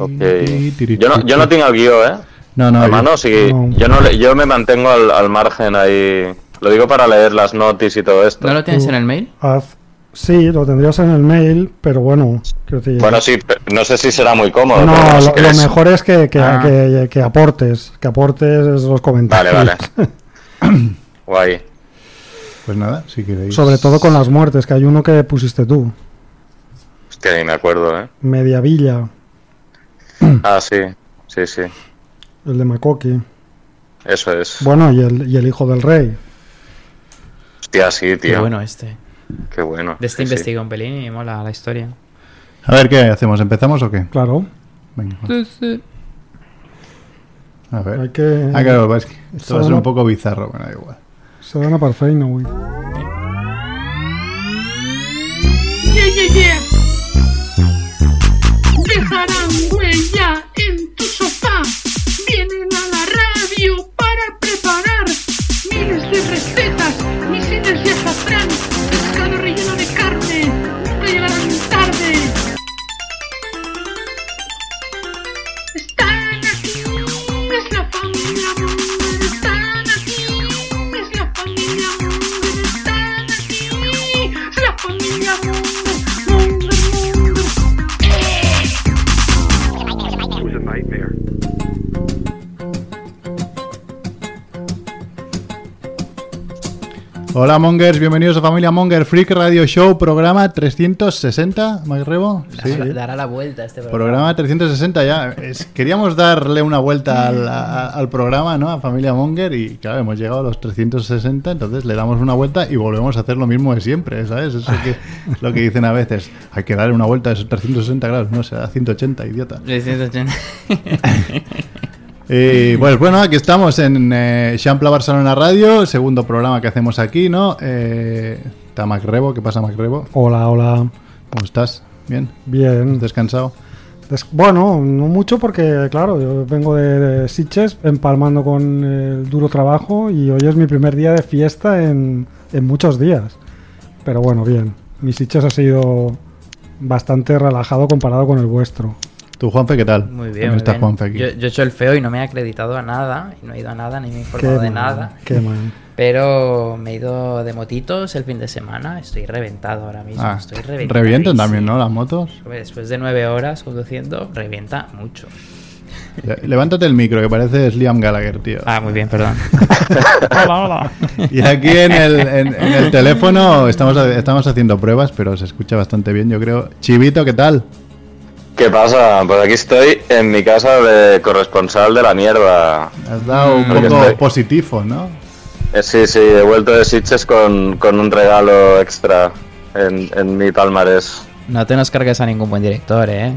Ok. Yo no, yo no tengo guió, ¿eh? No, no, Hermano, yo- sí, no. yo, no, le- yo me mantengo al, al margen ahí. Lo digo para leer las notis y todo esto. ¿No lo tienes en el mail? Haz- Sí, lo tendrías en el mail, pero bueno, decir- Bueno, sí, no sé si será muy cómodo. No, pero lo, lo mejor es que, que, Ah. que- que aportes, que aportes los comentarios. Vale, vale. Guay. Pues nada, si queréis. Sobre todo con las muertes, que hay uno que pusiste tú, Hostia, ni me acuerdo, ¿eh? Media Villa, Ah, sí, sí, sí. el de Makoki. Eso es. Bueno, y el, y el hijo del rey. Hostia, sí, Qué tío. bueno este. Qué bueno. De este Sí, sí. investiga un pelín y mola la historia. A ver, ¿qué hacemos? ¿Empezamos o qué? Claro, Venga, a ver. hay que... Ah, claro, es que esto va a ser un poco bizarro, bueno, da igual. Se dan a per feina avui. Dejarán huella en tu sofá. Vienen Hola Mongers, bienvenidos a Familia Monger Freak Radio Show, programa 360, Mike Rebo. Sí. Dará, la vuelta este programa. Programa 360 ya. Es- queríamos darle una vuelta al, a- al programa, ¿no? A Familia Monger y claro, hemos llegado a los 360, entonces le damos una vuelta y volvemos a hacer lo mismo de siempre, ¿sabes? Eso que es lo que dicen a veces. Hay que darle una vuelta a esos 360 grados, no sé, a 180, idiota. De 180. Y pues bueno, aquí estamos en eh, Champla Barcelona Radio, segundo programa que hacemos aquí, ¿no? Eh, está Mac Rebo, ¿qué pasa Mac Rebo? Hola, hola. ¿Cómo estás? ¿Bien? Bien. ¿Has descansado? Des- Bueno, no mucho porque, claro, yo vengo de, de Sitges empalmando con el duro trabajo y hoy es mi primer día de fiesta en, en muchos días. Pero bueno, bien. Mi Sitges ha sido bastante relajado comparado con el vuestro. ¿Tú, Juanfe, qué tal? Muy bien. ¿Cómo muy está bien. Juanfe aquí? Yo, yo he hecho el feo y no me he acreditado a nada. Y no he ido a nada, ni me he informado de mal, nada. Qué mal. Pero me he ido de motitos el fin de semana. Estoy reventado ahora mismo. Ah, Estoy reventado. revientan también, ¿no? Las motos. Después de nueve horas conduciendo, revienta mucho. Le- Levántate el micro, que pareces Liam Gallagher, tío. Ah, muy bien, perdón. Hola, hola. Y aquí en el, en- en el teléfono estamos, estamos haciendo pruebas, pero se escucha bastante bien, yo creo. Chivito, ¿qué tal? ¿Qué pasa? Pues aquí estoy en mi casa de corresponsal de la mierda. Has dado un Porque poco estoy- positivo, ¿no? Eh, sí, sí, he vuelto de Sitges con, con un regalo extra en, en mi palmarés. No te nos cargues a ningún buen director, ¿eh?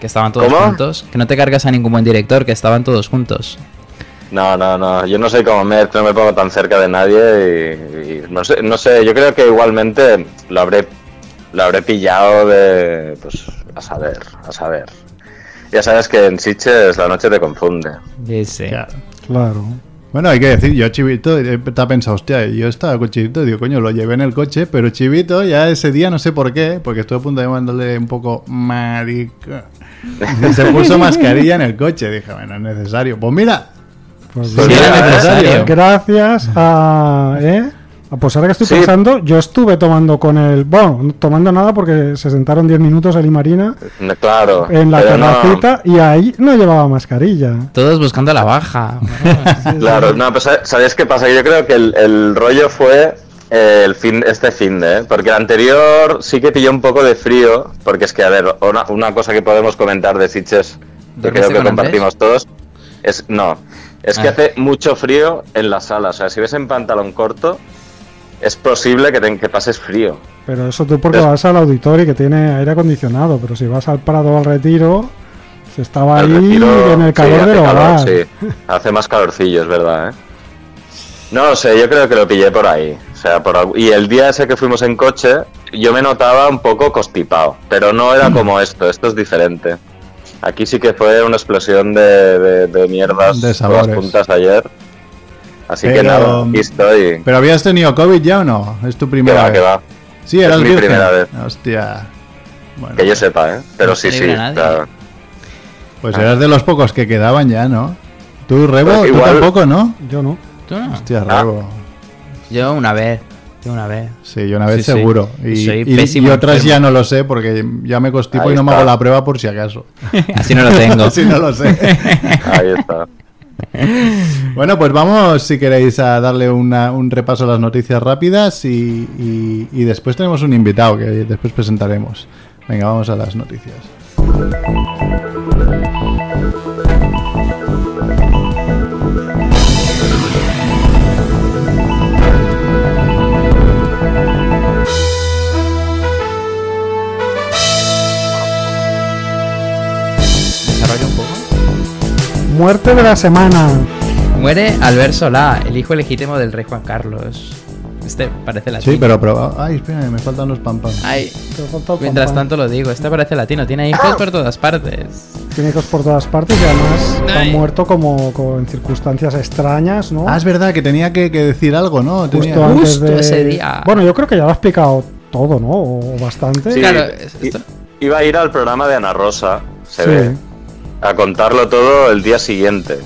Que estaban todos ¿Cómo? juntos. Que no te cargas a ningún buen director, que estaban todos juntos. No, no, no, yo no soy como Mert, no me pongo tan cerca de nadie y, y no sé, no sé, yo creo que igualmente lo habré, lo habré pillado de, pues, a saber, a saber. Ya sabes que en Sitges la noche te confunde. Ya. Claro. Bueno, hay que decir, yo Chivito, eh, te ha pensado, hostia, yo estaba con Chivito, digo, coño, lo llevé en el coche, pero Chivito ya ese día, no sé por qué, porque estuve a punto de llamándole un poco marico, se puso mascarilla en el coche, dije, bueno, es necesario. Pues mira, Pues Pues Sí, era era necesario. necesario. Gracias a... ¿eh? Ah, Pues ahora que estoy Sí. pensando, yo estuve tomando con el... Bueno, no tomando nada porque se sentaron 10 minutos él y Marina No, Claro. en la no- terracita y ahí no llevaba mascarilla. Todos buscando la baja. Claro, no, pues ¿sabéis qué pasa? Yo creo que el, el rollo fue eh, el fin, este fin de, ¿eh? porque el anterior sí que pilló un poco de frío, porque es que, a ver, una, una cosa que podemos comentar de Sitges, que ¿Dormiste creo que compartimos todos, es, no, es que Ah. hace mucho frío en la sala, o sea, si ves en pantalón corto, es posible que, te, que pases frío. Pero eso tú porque vas al auditorio que tiene aire acondicionado, pero si vas al Prado al Retiro, se estaba ahí retiro, en el sí, calor hace del calor, sí. Hace más calorcillo, es verdad, ¿eh? No lo sé, yo creo que lo pillé por ahí. O sea, por, y el día ese que fuimos en coche, yo me notaba un poco constipado. Pero no era como esto, esto es diferente. Aquí sí que fue una explosión de, de, de mierdas De sabores. juntas ayer. Así que nada, aquí estoy. ¿pero habías tenido COVID ya o no? Es tu Que primera va, vez. que va. Sí, eras Es mi virgen. primera vez. Hostia. Bueno, Que yo sepa, ¿eh? Pero No sí, sí. Pues eras de los pocos que quedaban ya, ¿no? Tú, Rebo, Pues tú tampoco, ¿no? Yo no. ¿Tú no? Hostia, Ah. Rebo. Yo una vez. Yo una vez. Sí, yo una vez Sí, sí. seguro. Y, Soy y- pésimo y otras enfermo. ya no lo sé porque ya me constipo Ahí y no me hago la prueba por si acaso. Así no lo tengo. si no lo sé. Ahí está. Bueno, pues vamos, si queréis, a darle un repaso a las noticias rápidas y, y- y después tenemos un invitado que después presentaremos. Venga, vamos a las noticias. Muerte de la semana. Muere Albert Solá, el hijo legítimo del rey Juan Carlos. Este parece latino. Sí, pero, pero ay, espera, me faltan los pam pam. Ay, mientras tanto lo digo, este parece latino, tiene hijos por todas partes. Tiene hijos por todas partes y además Ay. ha muerto como, como en circunstancias extrañas, ¿no? Ah, es verdad que tenía que, que decir algo, ¿no? Tenía- Justo antes Justo de... ese día. Bueno, yo creo que ya lo ha explicado todo, ¿no? O bastante. Sí, Claro, esto- iba a ir al programa de Ana Rosa, se Sí. ve, a contarlo todo el día siguiente.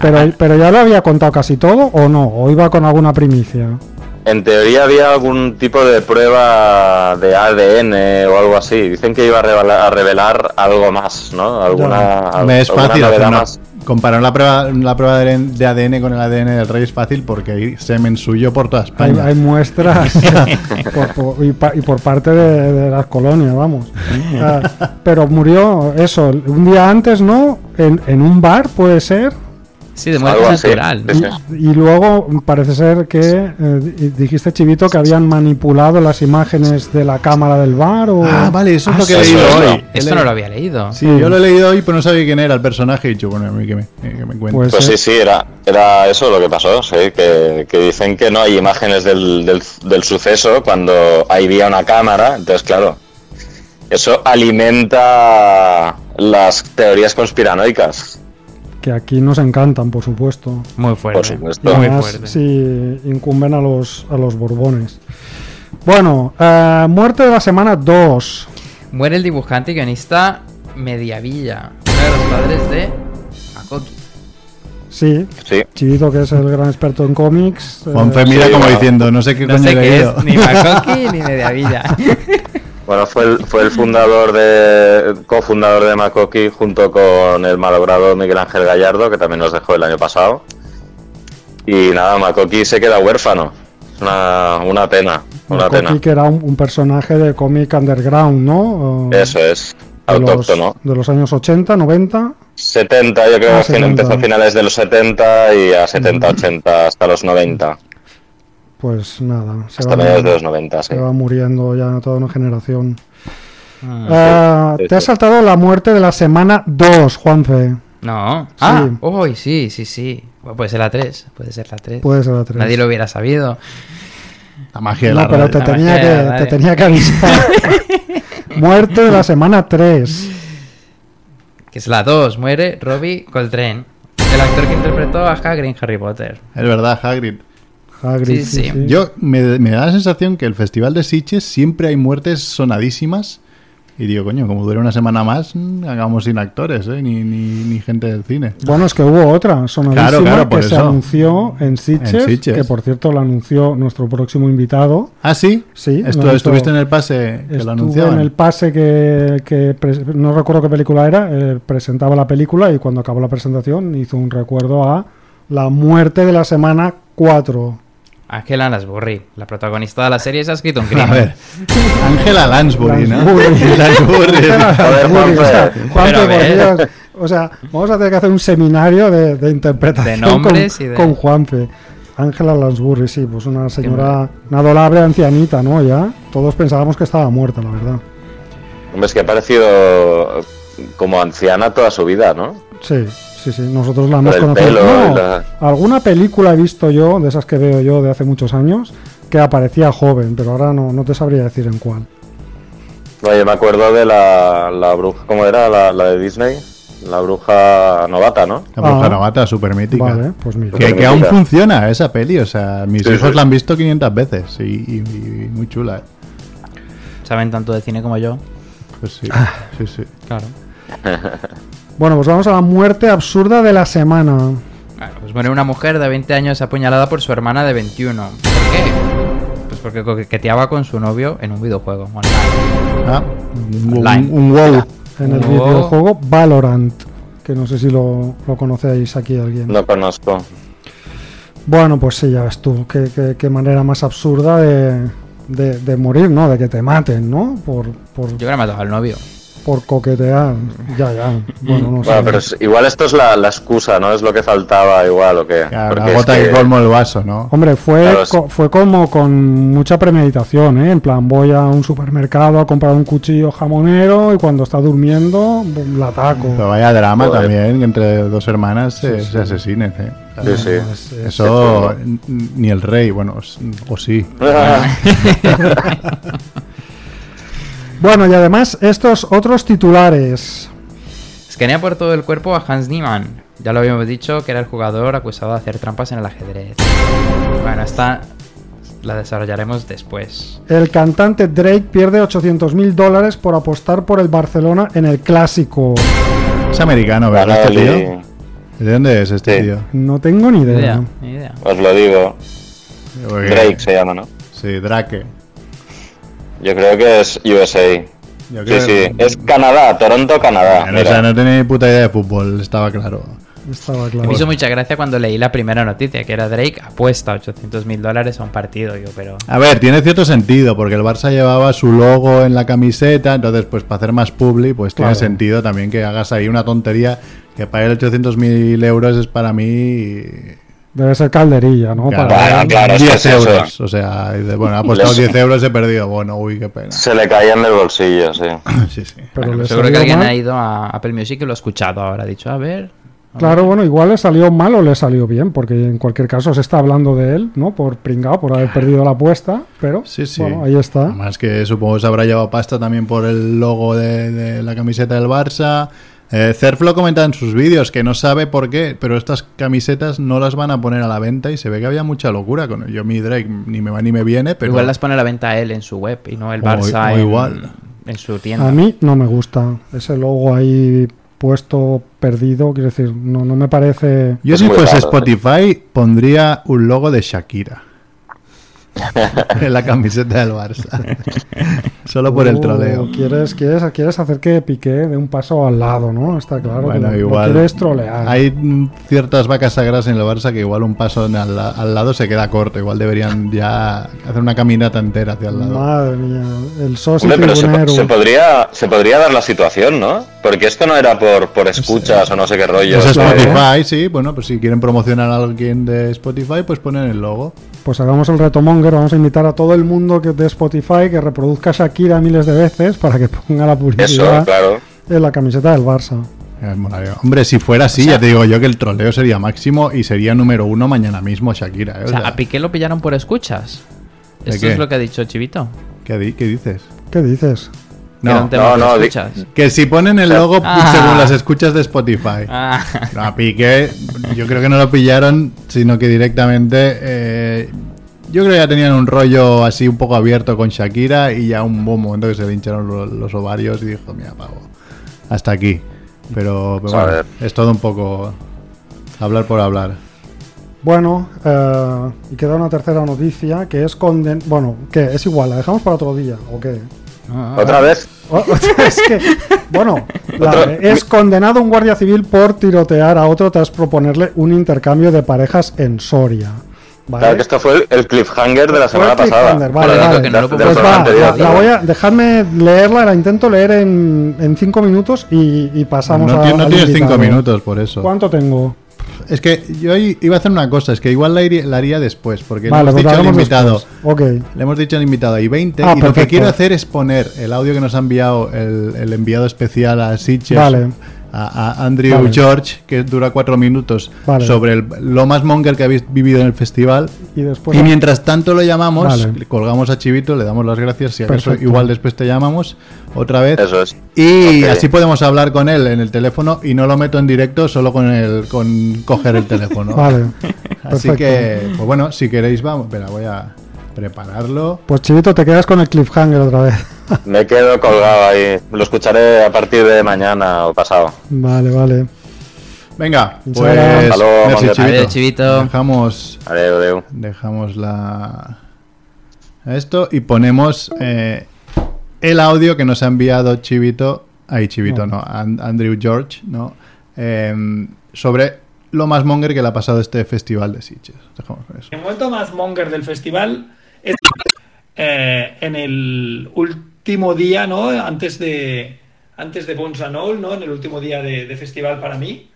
Pero, pero ya lo había contado casi todo o no, o iba con alguna primicia. En teoría había algún tipo de prueba de ADN o algo así. Dicen que iba a revelar, a revelar algo más, ¿no? Alguna, Hombre, es alguna fácil hacer novedad una- más. comparar la prueba, la prueba de ADN con el ADN del rey es fácil porque hay semen suyo por toda Hay, España. hay muestras por- por- y, pa- y por parte de, de las colonias, vamos. Ah, pero murió eso, un día antes, ¿no? En, en un bar, puede ser. Sí, de muerte Algo así, natural. sí, Y, y luego parece ser que eh, di- dijiste, Chivito, que habían manipulado las imágenes de la cámara del bar. O... Ah, vale, eso es Ah, lo que he eso leído hoy. no. Esto no lo había leído. Sí, yo lo he leído hoy, pero no sabía quién era el personaje. Y he dicho, bueno, a mí que me, eh, que me cuente. Pues- Pues Sí. sí, sí, era, era eso lo que pasó, sí, que, que dicen que no hay imágenes del, del, del suceso cuando había una cámara, entonces claro, eso alimenta las teorías conspiranoicas, Que aquí nos encantan, por supuesto. Muy fuerte. por Y supuesto. Muy fuerte. sí, incumben a los, a los Borbones. Bueno, eh, muerte de la semana 2. Muere el dibujante y guionista Mediavilla, uno de los padres de Makoki. Sí, Sí, Chivito, que es el gran experto en cómics. eh, Juanfe mira sí, como bueno. diciendo, no sé qué No coño sé qué es, ni Makoki ni Mediavilla. bueno, fue el, fue el fundador de, cofundador de Makoki junto con el malogrado Miguel Ángel Gallardo, que también nos dejó el año pasado. Y nada, Makoki se queda huérfano, es una, una pena, una Makoki, pena. que era un, un personaje de cómic underground, ¿no? Eh, Eso es, de los, autóctono. de los años 80, 90. 70, yo creo Ah, que 70. empezó a finales de los 70 y a 70, 80 hasta los 90. Pues nada, se, Hasta va, mediados de los 90, sí. se va muriendo ya toda una generación. Ah, sí, te has saltado la muerte de la semana 2, Juanfe. No. Ah, uy, sí, sí, sí. Bueno, puede ser la 3. Puede ser la 3. Puede ser la 3. Nadie lo hubiera sabido. La magia de No, la pero radio. te La tenía, que, te tenía que avisar. muerte de la semana 3. Que es la 2. Muere Robbie Coltrane. El actor que interpretó a Hagrid en Harry Potter. Es verdad, Hagrid. Hagrid, Sí, sí. Yo me, me da la sensación que el Festival de Sitges siempre hay muertes sonadísimas. Y digo, coño, como dura una semana más, mm, hagamos sin actores, ¿eh? ni, ni, ni gente del cine. Bueno, es que hubo otra sonadísima Claro, claro, por que se anunció en Sitges, En Sitges. que por cierto lo anunció nuestro próximo invitado. Ah, sí. Sí, Estu- estuviste en el pase que lo anunciaban. en el pase que, que no recuerdo qué película era, eh, presentaba la película y cuando acabó la presentación hizo un recuerdo a la muerte de la semana 4. Angela Lansbury, la protagonista de la serie, se ha escrito un A crimen. ver, Ángela Lansbury, ¿no? Lansbury. Lansbury. O sea, a por. Dios. O sea, vamos a tener que hacer un seminario de, de interpretación De nombres con, y de- con Juanfe. Ángela Lansbury, sí, pues una señora, una adorable ancianita, ¿no? Ya, todos pensábamos que estaba muerta, la verdad. Hombre, es que ha parecido como anciana toda su vida, ¿no? Sí, sí, sí, nosotros la hemos conocido. pelo No, la- Alguna película he visto yo, de esas que veo yo de hace muchos años, que aparecía joven, pero ahora no, no te sabría decir en cuál. No, yo me acuerdo de la, la bruja, ¿cómo era? La, la de Disney. La bruja novata, ¿no? La bruja Ah. novata, súper mítica. Vale, pues mira. Que, que aún funciona esa peli, o sea, mis Sí, hijos sí. la han visto 500 veces y, y- y muy chula. ¿eh? Saben tanto de cine como yo. Pues sí, Ah. sí, sí. Claro. Bueno, pues vamos a la muerte absurda de la semana. Bueno, pues muere una mujer de 20 años apuñalada por su hermana de 21. ¿Por qué? Pues porque coqueteaba con su novio en un videojuego. online. Ah, un, Online. un- un wow. En el videojuego Valorant. Que no sé si lo, lo conocéis aquí alguien. No conozco. Bueno, pues sí, ya ves tú. Qué, qué- qué manera más absurda de, de- de morir, ¿no? De que te maten, ¿no? Por, por, Yo hubiera matado al novio. Por coquetear. Ya, ya. Bueno, no sé. Pero es- igual esto es la, la excusa, ¿no? Es lo que faltaba igual o qué. Claro, Porque la gota es que que- colmo el vaso, ¿no? Hombre, fue, Claro, es- co- fue como con mucha premeditación, ¿eh? En plan, voy a un supermercado a comprar un cuchillo jamonero y cuando está durmiendo, la ataco. Pero vaya drama Joder. también que entre dos hermanas se, se asesinen, ¿eh? Sí, sí. Es- Eso ni el rey, bueno, o sí. Bueno, y además, estos otros titulares. Escanea por todo el cuerpo a Hans Niemann. Ya lo habíamos dicho que era el jugador acusado de hacer trampas en el ajedrez. Bueno, esta la desarrollaremos después. El cantante Drake pierde 800 mil dólares por apostar por el Barcelona en el clásico. Es americano, ¿verdad? Este tío? ¿De dónde es este Sí. tío? No tengo ni Ni idea. idea, ni idea. os lo digo. Porque- Drake se llama, ¿no? Sí, Drake. Yo creo que es USA. Yo Sí, sí. Es Canadá, Toronto, Canadá. Bueno, o sea, no tenía ni puta idea de fútbol, estaba claro. Estaba Me claro. hizo mucha gracia cuando leí la primera noticia, que era Drake apuesta 800 mil dólares a un partido. Yo, pero A ver, tiene cierto sentido, porque el Barça llevaba su logo en la camiseta, entonces, pues para hacer más publi, pues tiene sentido también que hagas ahí una tontería que pagar 800.000 euros es para mí Debe ser calderilla, ¿no? Claro. Para- claro, es que 10 es eso. euros. O sea, dice, bueno, ha apostado Les- 10 euros, he perdido. Bueno, uy, qué pena. Se le caían del bolsillo, sí. Sí, sí. pero Bueno, seguro que alguien mal. ha ido a Apple Music y lo ha escuchado ahora. Ha dicho, a ver. a Claro, ver. bueno, igual le salió mal o le salió bien, porque en cualquier caso se está hablando de él, ¿no? Por pringado, por haber perdido la apuesta, pero Sí, sí. bueno, ahí está. Además que supongo que se habrá llevado pasta también por el logo de, de la camiseta del Barça. Eh, Cerf lo comenta en sus vídeos, que no sabe por qué, pero estas camisetas no las van a poner a la venta y se ve que había mucha locura con yo mi Drake ni me va ni me viene, pero Igual las pone a la venta él en su web y no el O- Barça o en, igual. en su tienda. A mí no me gusta ese logo ahí puesto perdido, quiero decir, no, no me parece... yo si muy fuese raro, Spotify pondría un logo de Shakira en la camiseta del Barça. Solo por el Uh, troleo. Quieres, quieres, quieres hacer que Piqué de un paso al lado, ¿no? Está claro Bueno, que lo- lo igual. quieres trolear. Hay ciertas vacas sagradas en el Barça que igual un paso al, al lado se queda corto. Igual deberían ya hacer una caminata entera hacia el lado. Madre mía, el socio Hombre, pero se, podría, se podría dar la situación, ¿no? Porque esto no era por, por escuchas o no sé qué rollo. Es claro. Spotify, sí. Bueno, pues si quieren promocionar a alguien de Spotify, pues ponen el logo. Pues hagamos el reto Monger, vamos a invitar a todo el mundo que de Spotify que reproduzca Shakira miles de veces para que ponga la Eso, publicidad claro. en la camiseta del Barça. Hombre, si fuera así, ya te digo yo que el troleo sería máximo y sería número uno mañana mismo Shakira. ¿eh? O sea, a Piqué lo pillaron por escuchas. ¿De Esto qué? es lo que ha dicho Chivito. ¿Qué, di- qué dices? ¿Qué dices? Que era No, un tema no, no, escuchas. que si ponen el logo Ah. según las escuchas de Spotify. Ah, No, a Piqué, yo creo que no lo pillaron, sino que directamente. eh, yo creo que ya tenían un rollo así un poco abierto con Shakira y ya un buen momento que se le hincharon lo- los, ovarios y dijo: Mira, pavo, hasta aquí. Pero, bueno, es todo un poco hablar por hablar. Bueno, eh, y queda una tercera noticia que es conden... Bueno, ¿qué? Es igual, ¿la dejamos para otro día o qué? Ah, ¿Otra vez? O- es que, bueno, la- es condenado un guardia civil por tirotear a otro tras proponerle un intercambio de parejas en Soria. ¿vale? Claro que esto fue el, el cliffhanger de la semana pasada. vale, vale. no Pues va, la, voy a dejarme leerla, la intento leer en, en cinco minutos y, y pasamos no a. no tienes cinco minutos por eso. ¿Cuánto tengo? Es que yo iba a hacer una cosa, es que igual la, iría- la haría después, porque Vale, le hemos pues dicho al invitado. después. Ok. Le hemos dicho al invitado y 20. Ah, y lo que quiero hacer es poner el audio que nos ha enviado el, el enviado especial a Sitges, Vale. A, a Andrew Vale. George, que dura cuatro minutos, Vale. sobre el- lo más monger que habéis vivido en el festival. Y después. y mientras tanto lo llamamos, Vale. le colgamos a Chivito, le damos las gracias. Si acaso, igual después te llamamos otra vez. Eso es. Y así podemos hablar con él en el teléfono y no lo meto en directo solo con el con coger el teléfono. Vale. Así perfecto. que, pues bueno, si queréis, vamos. Espera, voy a prepararlo. Pues Chivito, te quedas con el cliffhanger otra vez. Me quedo colgado ahí. Lo escucharé a partir de mañana o pasado. Vale, vale. Venga, pues. Hasta luego, merci. Chivito. Adiós, Chivito. Dejamos, adeu. dejamos la esto y ponemos eh, el audio que nos ha enviado Chivito, ahí Chivito, no, An- Andrew George, no, Em, sobre lo más monger que le ha pasado este festival de Sitges. Dejamos con eso. El momento más monger del festival es eh, en el último día, ¿no? Antes de antes de Bonsanol, ¿no? En el último día de, de festival para mí,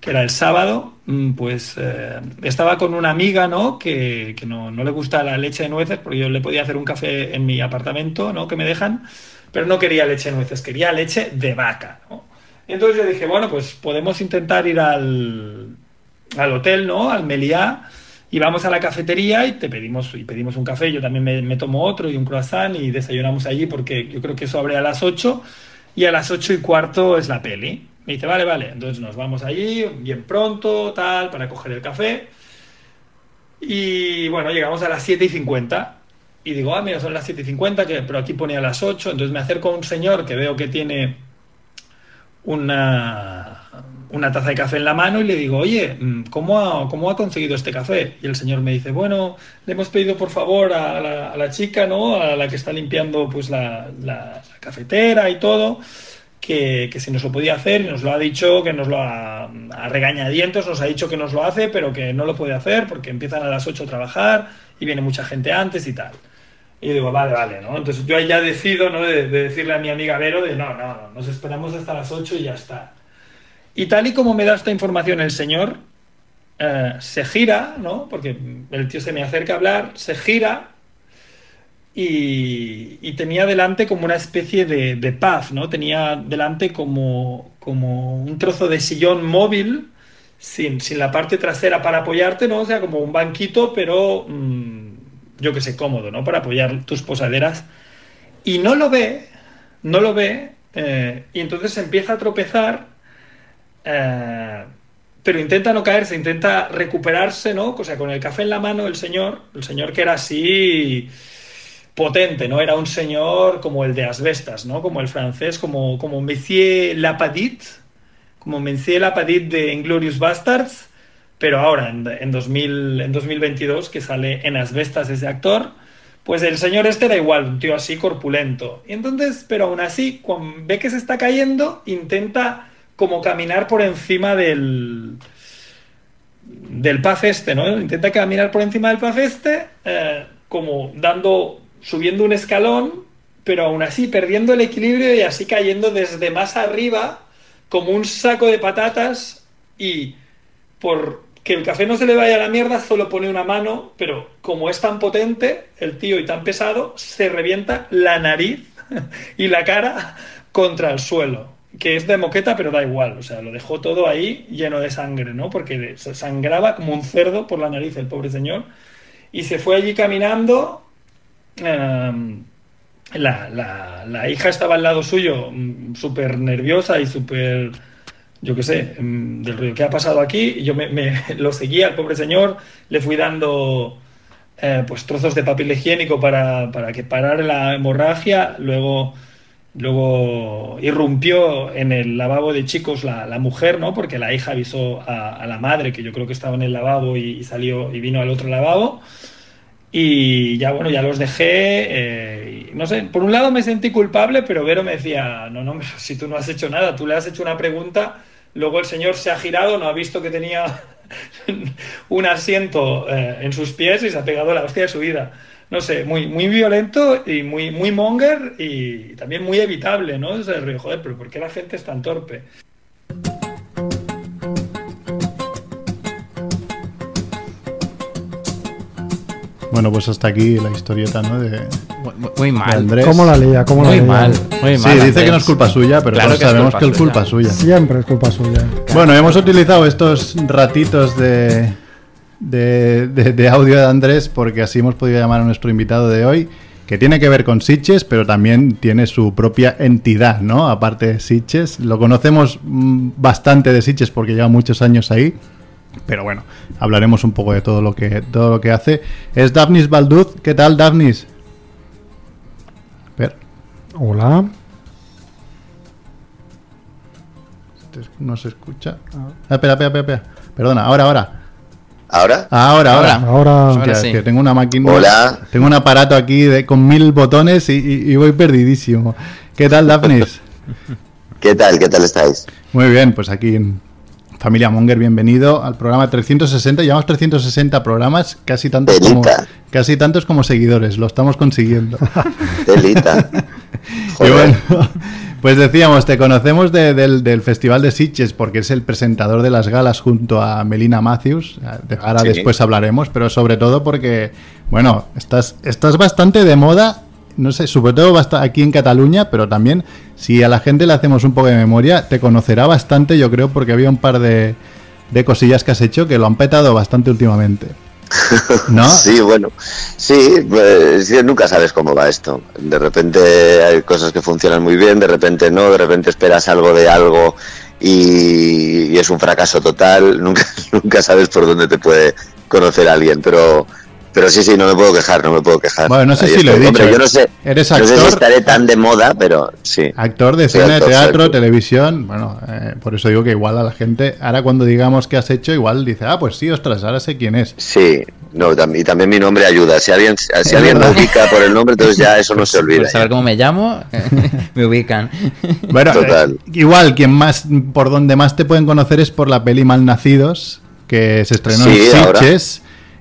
que era el sábado, mm, pues eh, estaba con una amiga, ¿no? Que, que no, no le gusta la leche de nueces, porque yo le podía hacer un café en mi apartamento, ¿no? Que me dejan, pero no quería leche de nueces, quería leche de vaca, ¿no? Entonces yo dije, bueno, pues podemos intentar ir al, al hotel, ¿no? Al Meliá, y vamos a la cafetería y te pedimos, y pedimos un café, yo también me, tomo otro y un croissant y desayunamos allí porque yo creo que eso abre a las 8 y a las 8 y cuarto es la peli. Me dice, vale, vale, entonces nos vamos allí bien pronto, tal, para coger el café. Y bueno, llegamos a las 7 y 50. Y digo, ah, mira, son las 7 y 50, que, pero aquí ponía las 8. Entonces me acerco a un señor que veo que tiene una, una taza de café en la mano y le digo, oye, mm, ¿cómo ha, ¿cómo ha conseguido este café? Y el señor me dice, bueno, le hemos pedido por favor a la, chica, ¿no? A la que está limpiando pues la, cafetera y todo, que, que si nos lo podía hacer y nos lo ha dicho, que nos lo ha, a nos ha dicho que nos lo hace, pero que no lo puede hacer porque empiezan a las 8 a trabajar y viene mucha gente antes y tal. Y yo digo, vale, vale, ¿no? Entonces yo ahí ya decido, ¿no? De, de decirle a mi amiga Vero de, no, no, no, nos esperamos hasta las 8 y ya está. Y tal y como me da esta información el señor, eh, se gira, ¿no? Porque el tío se me acerca a hablar, se gira y, tenía delante como una especie de, de paz, ¿no? Tenía delante como, como un trozo de sillón móvil sin, sin la parte trasera para apoyarte, ¿no? Sea, como un banquito, pero mm, yo que sé, cómodo, ¿no? Para apoyar tus posaderas. Y no lo ve, no lo ve, eh, y entonces empieza a tropezar, eh, pero intenta no caerse, intenta recuperarse, ¿no? O sea, con el café en la mano, el señor, el señor que era así potente, ¿no? Era un señor como el de Asbestas, ¿no? Como el francés, como, como Monsieur Lapadit, como Monsieur Lapadit de Inglorious Bastards, pero ahora, en, en 2000, en 2022, que sale en Asbestas ese actor, pues el señor este era igual, un tío así corpulento. Y entonces, pero aún así, cuando ve que se está cayendo, intenta como caminar por encima del, del paz este, ¿no? Intenta caminar por encima del paz este, eh, como dando, subiendo un escalón, pero aún así perdiendo el equilibrio y así cayendo desde más arriba, como un saco de patatas y por que el café no se le vaya a la mierda, solo pone una mano, pero como es tan potente, el tío y tan pesado, se revienta la nariz y la cara contra el suelo. Que es de moqueta, pero da igual. O sea, lo dejó todo ahí lleno de sangre, ¿no? Porque se sangraba como un cerdo por la nariz el pobre señor. Y se fue allí caminando. em, la, la- la hija estaba al lado suyo, mm, súper nerviosa y súper yo qué sé, mm, del rollo, ¿qué ha pasado aquí? Yo me, me- lo seguía al pobre señor, le fui dando eh, pues trozos de papel higiénico para, para que parara la hemorragia, luego, luego irrumpió en el lavabo de chicos la, mujer, ¿no? Porque la hija avisó a, la madre, que yo creo que estaba en el lavabo y, salió y vino al otro lavabo. Y ya bueno, ya los dejé. eh, no sé, por un lado me sentí culpable, pero Vero me decía, no, no, si tú no has hecho nada, tú le has hecho una pregunta, luego el señor se ha girado, no ha visto que tenía un asiento eh, en sus pies y se ha pegado la hostia de su vida. No sé, muy, muy violento y muy, muy monger y también muy evitable, ¿no? Sea, el rollo, joder, pero ¿por qué la gente es tan torpe? Bueno, pues hasta aquí la historieta, ¿no? De, Muy, muy- muy de mal. Andrés. ¿Cómo la leía? ¿Cómo la Muy leía? mal. Muy Sí, mal. dice Andrés. que no es culpa suya, pero Claro todos que es sabemos que es suya. culpa suya. Siempre es culpa suya. Bueno, hemos utilizado estos ratitos de, de, de- de audio de Andrés porque así hemos podido llamar a nuestro invitado de hoy, que tiene que ver con Sitges, pero también tiene su propia entidad, ¿no? Aparte de Sitges. Lo conocemos mm, bastante de Sitges porque lleva muchos años ahí. Pero bueno, hablaremos un poco de todo lo que, todo lo que hace. Es Daphnis Balduz. ¿Qué tal, Daphnis? Ver. Hola. No se escucha. Ah, espera, espera, espera, espera. Perdona, ahora, ahora. ¿Ahora? Ahora, ahora. Ahora. Sí. que tengo una máquina. Hola. Tengo un aparato aquí de- con mil botones y, y- y voy perdidísimo. ¿Qué tal, Daphnis? ¿Qué tal? ¿Qué tal estáis? Muy bien, pues aquí en Familia Monger, bienvenido al programa 360. Llevamos 360 programas, casi tantos como Telita. casi tantos como seguidores. Lo estamos consiguiendo. Telita. Y Joder. bueno, pues decíamos, te conocemos de- del, del Festival de Sitges porque es el presentador de las galas junto a Melina Matthews. De- Ahora Sí. después hablaremos, pero sobre todo porque, bueno, estás, estás bastante de moda, no sé, sobre todo basta- aquí en Cataluña, pero también si a la gente le hacemos un poco de memoria, te conocerá bastante, yo creo, porque había un par de, de cosillas que has hecho que lo han petado bastante últimamente. ¿No? Sí, bueno, sí, pues, nunca sabes cómo va esto. De repente hay cosas que funcionan muy bien, de repente no, de repente esperas algo de algo y, y es un fracaso total. Nunca, nunca sabes por dónde te puede conocer alguien, pero, pero sí, sí, no me puedo quejar, no me puedo quejar. Bueno, no sé Ahí si lo he dicho, Hombre, yo no sé, eres no sé si actor. estaré tan de moda, pero sí. Actor de cine, actor, teatro, actor. televisión. Bueno, eh, por eso digo que igual a la gente, ahora cuando digamos que has hecho, igual dice, ah, pues sí, ostras, ahora sé quién es. Sí, no, y también mi nombre ayuda. Si alguien, si alguien me ubica por el nombre, entonces ya eso no se olvida. Por saber cómo me llamo, me ubican. Bueno, Total. eh, igual, quien más, por donde más te pueden conocer es por la peli Malnacidos, que se estrenó Sí, en ahora.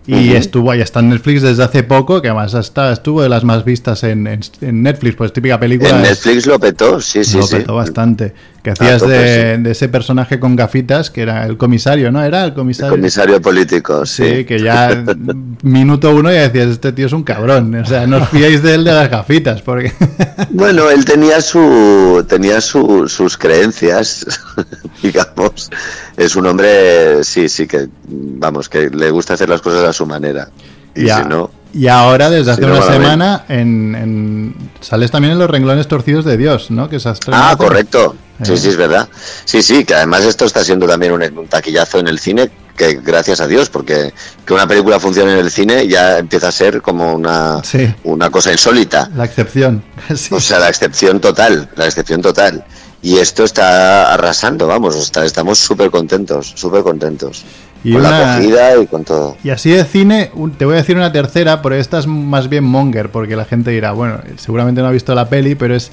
Y estuvo ahí, está en Netflix desde hace poco, que además está, estuvo de las más vistas en, en- en Netflix, pues típica película. En Netflix lo petó, sí, sí, lo sí. petó bastante. Que hacías tope, de, sí. de ese personaje con gafitas, que era el comisario, ¿no? Era el El comisario. comisario político, Sí, sí. que ya minuto uno ya decías, este tío es un cabrón. O sea, no os fiéis de él de las gafitas, porque... Bueno, él tenía su tenía su- sus creencias, digamos. Es un hombre, sí, sí que, vamos, que le gusta hacer las cosas a su manera. Y Ya. si no, Y ahora, desde hace Si no, una semana, en, en- sales también en Los renglones torcidos de Dios, ¿no? Que estrenado Ah, correcto. Sí, Eh. sí, es verdad. Sí, sí, que además esto está siendo también un, un taquillazo en el cine, que gracias a Dios, porque que una película funcione en el cine ya empieza a ser como una, Sí. una cosa insólita. La excepción. Sí. O sea, la excepción total, la excepción total. Y esto está arrasando, vamos, está, estamos súper contentos, súper contentos. Y con la una- y con todo. Y así de cine, te voy a decir una tercera, pero esta es más bien monger, porque la gente dirá, bueno, seguramente no ha visto la peli, pero es...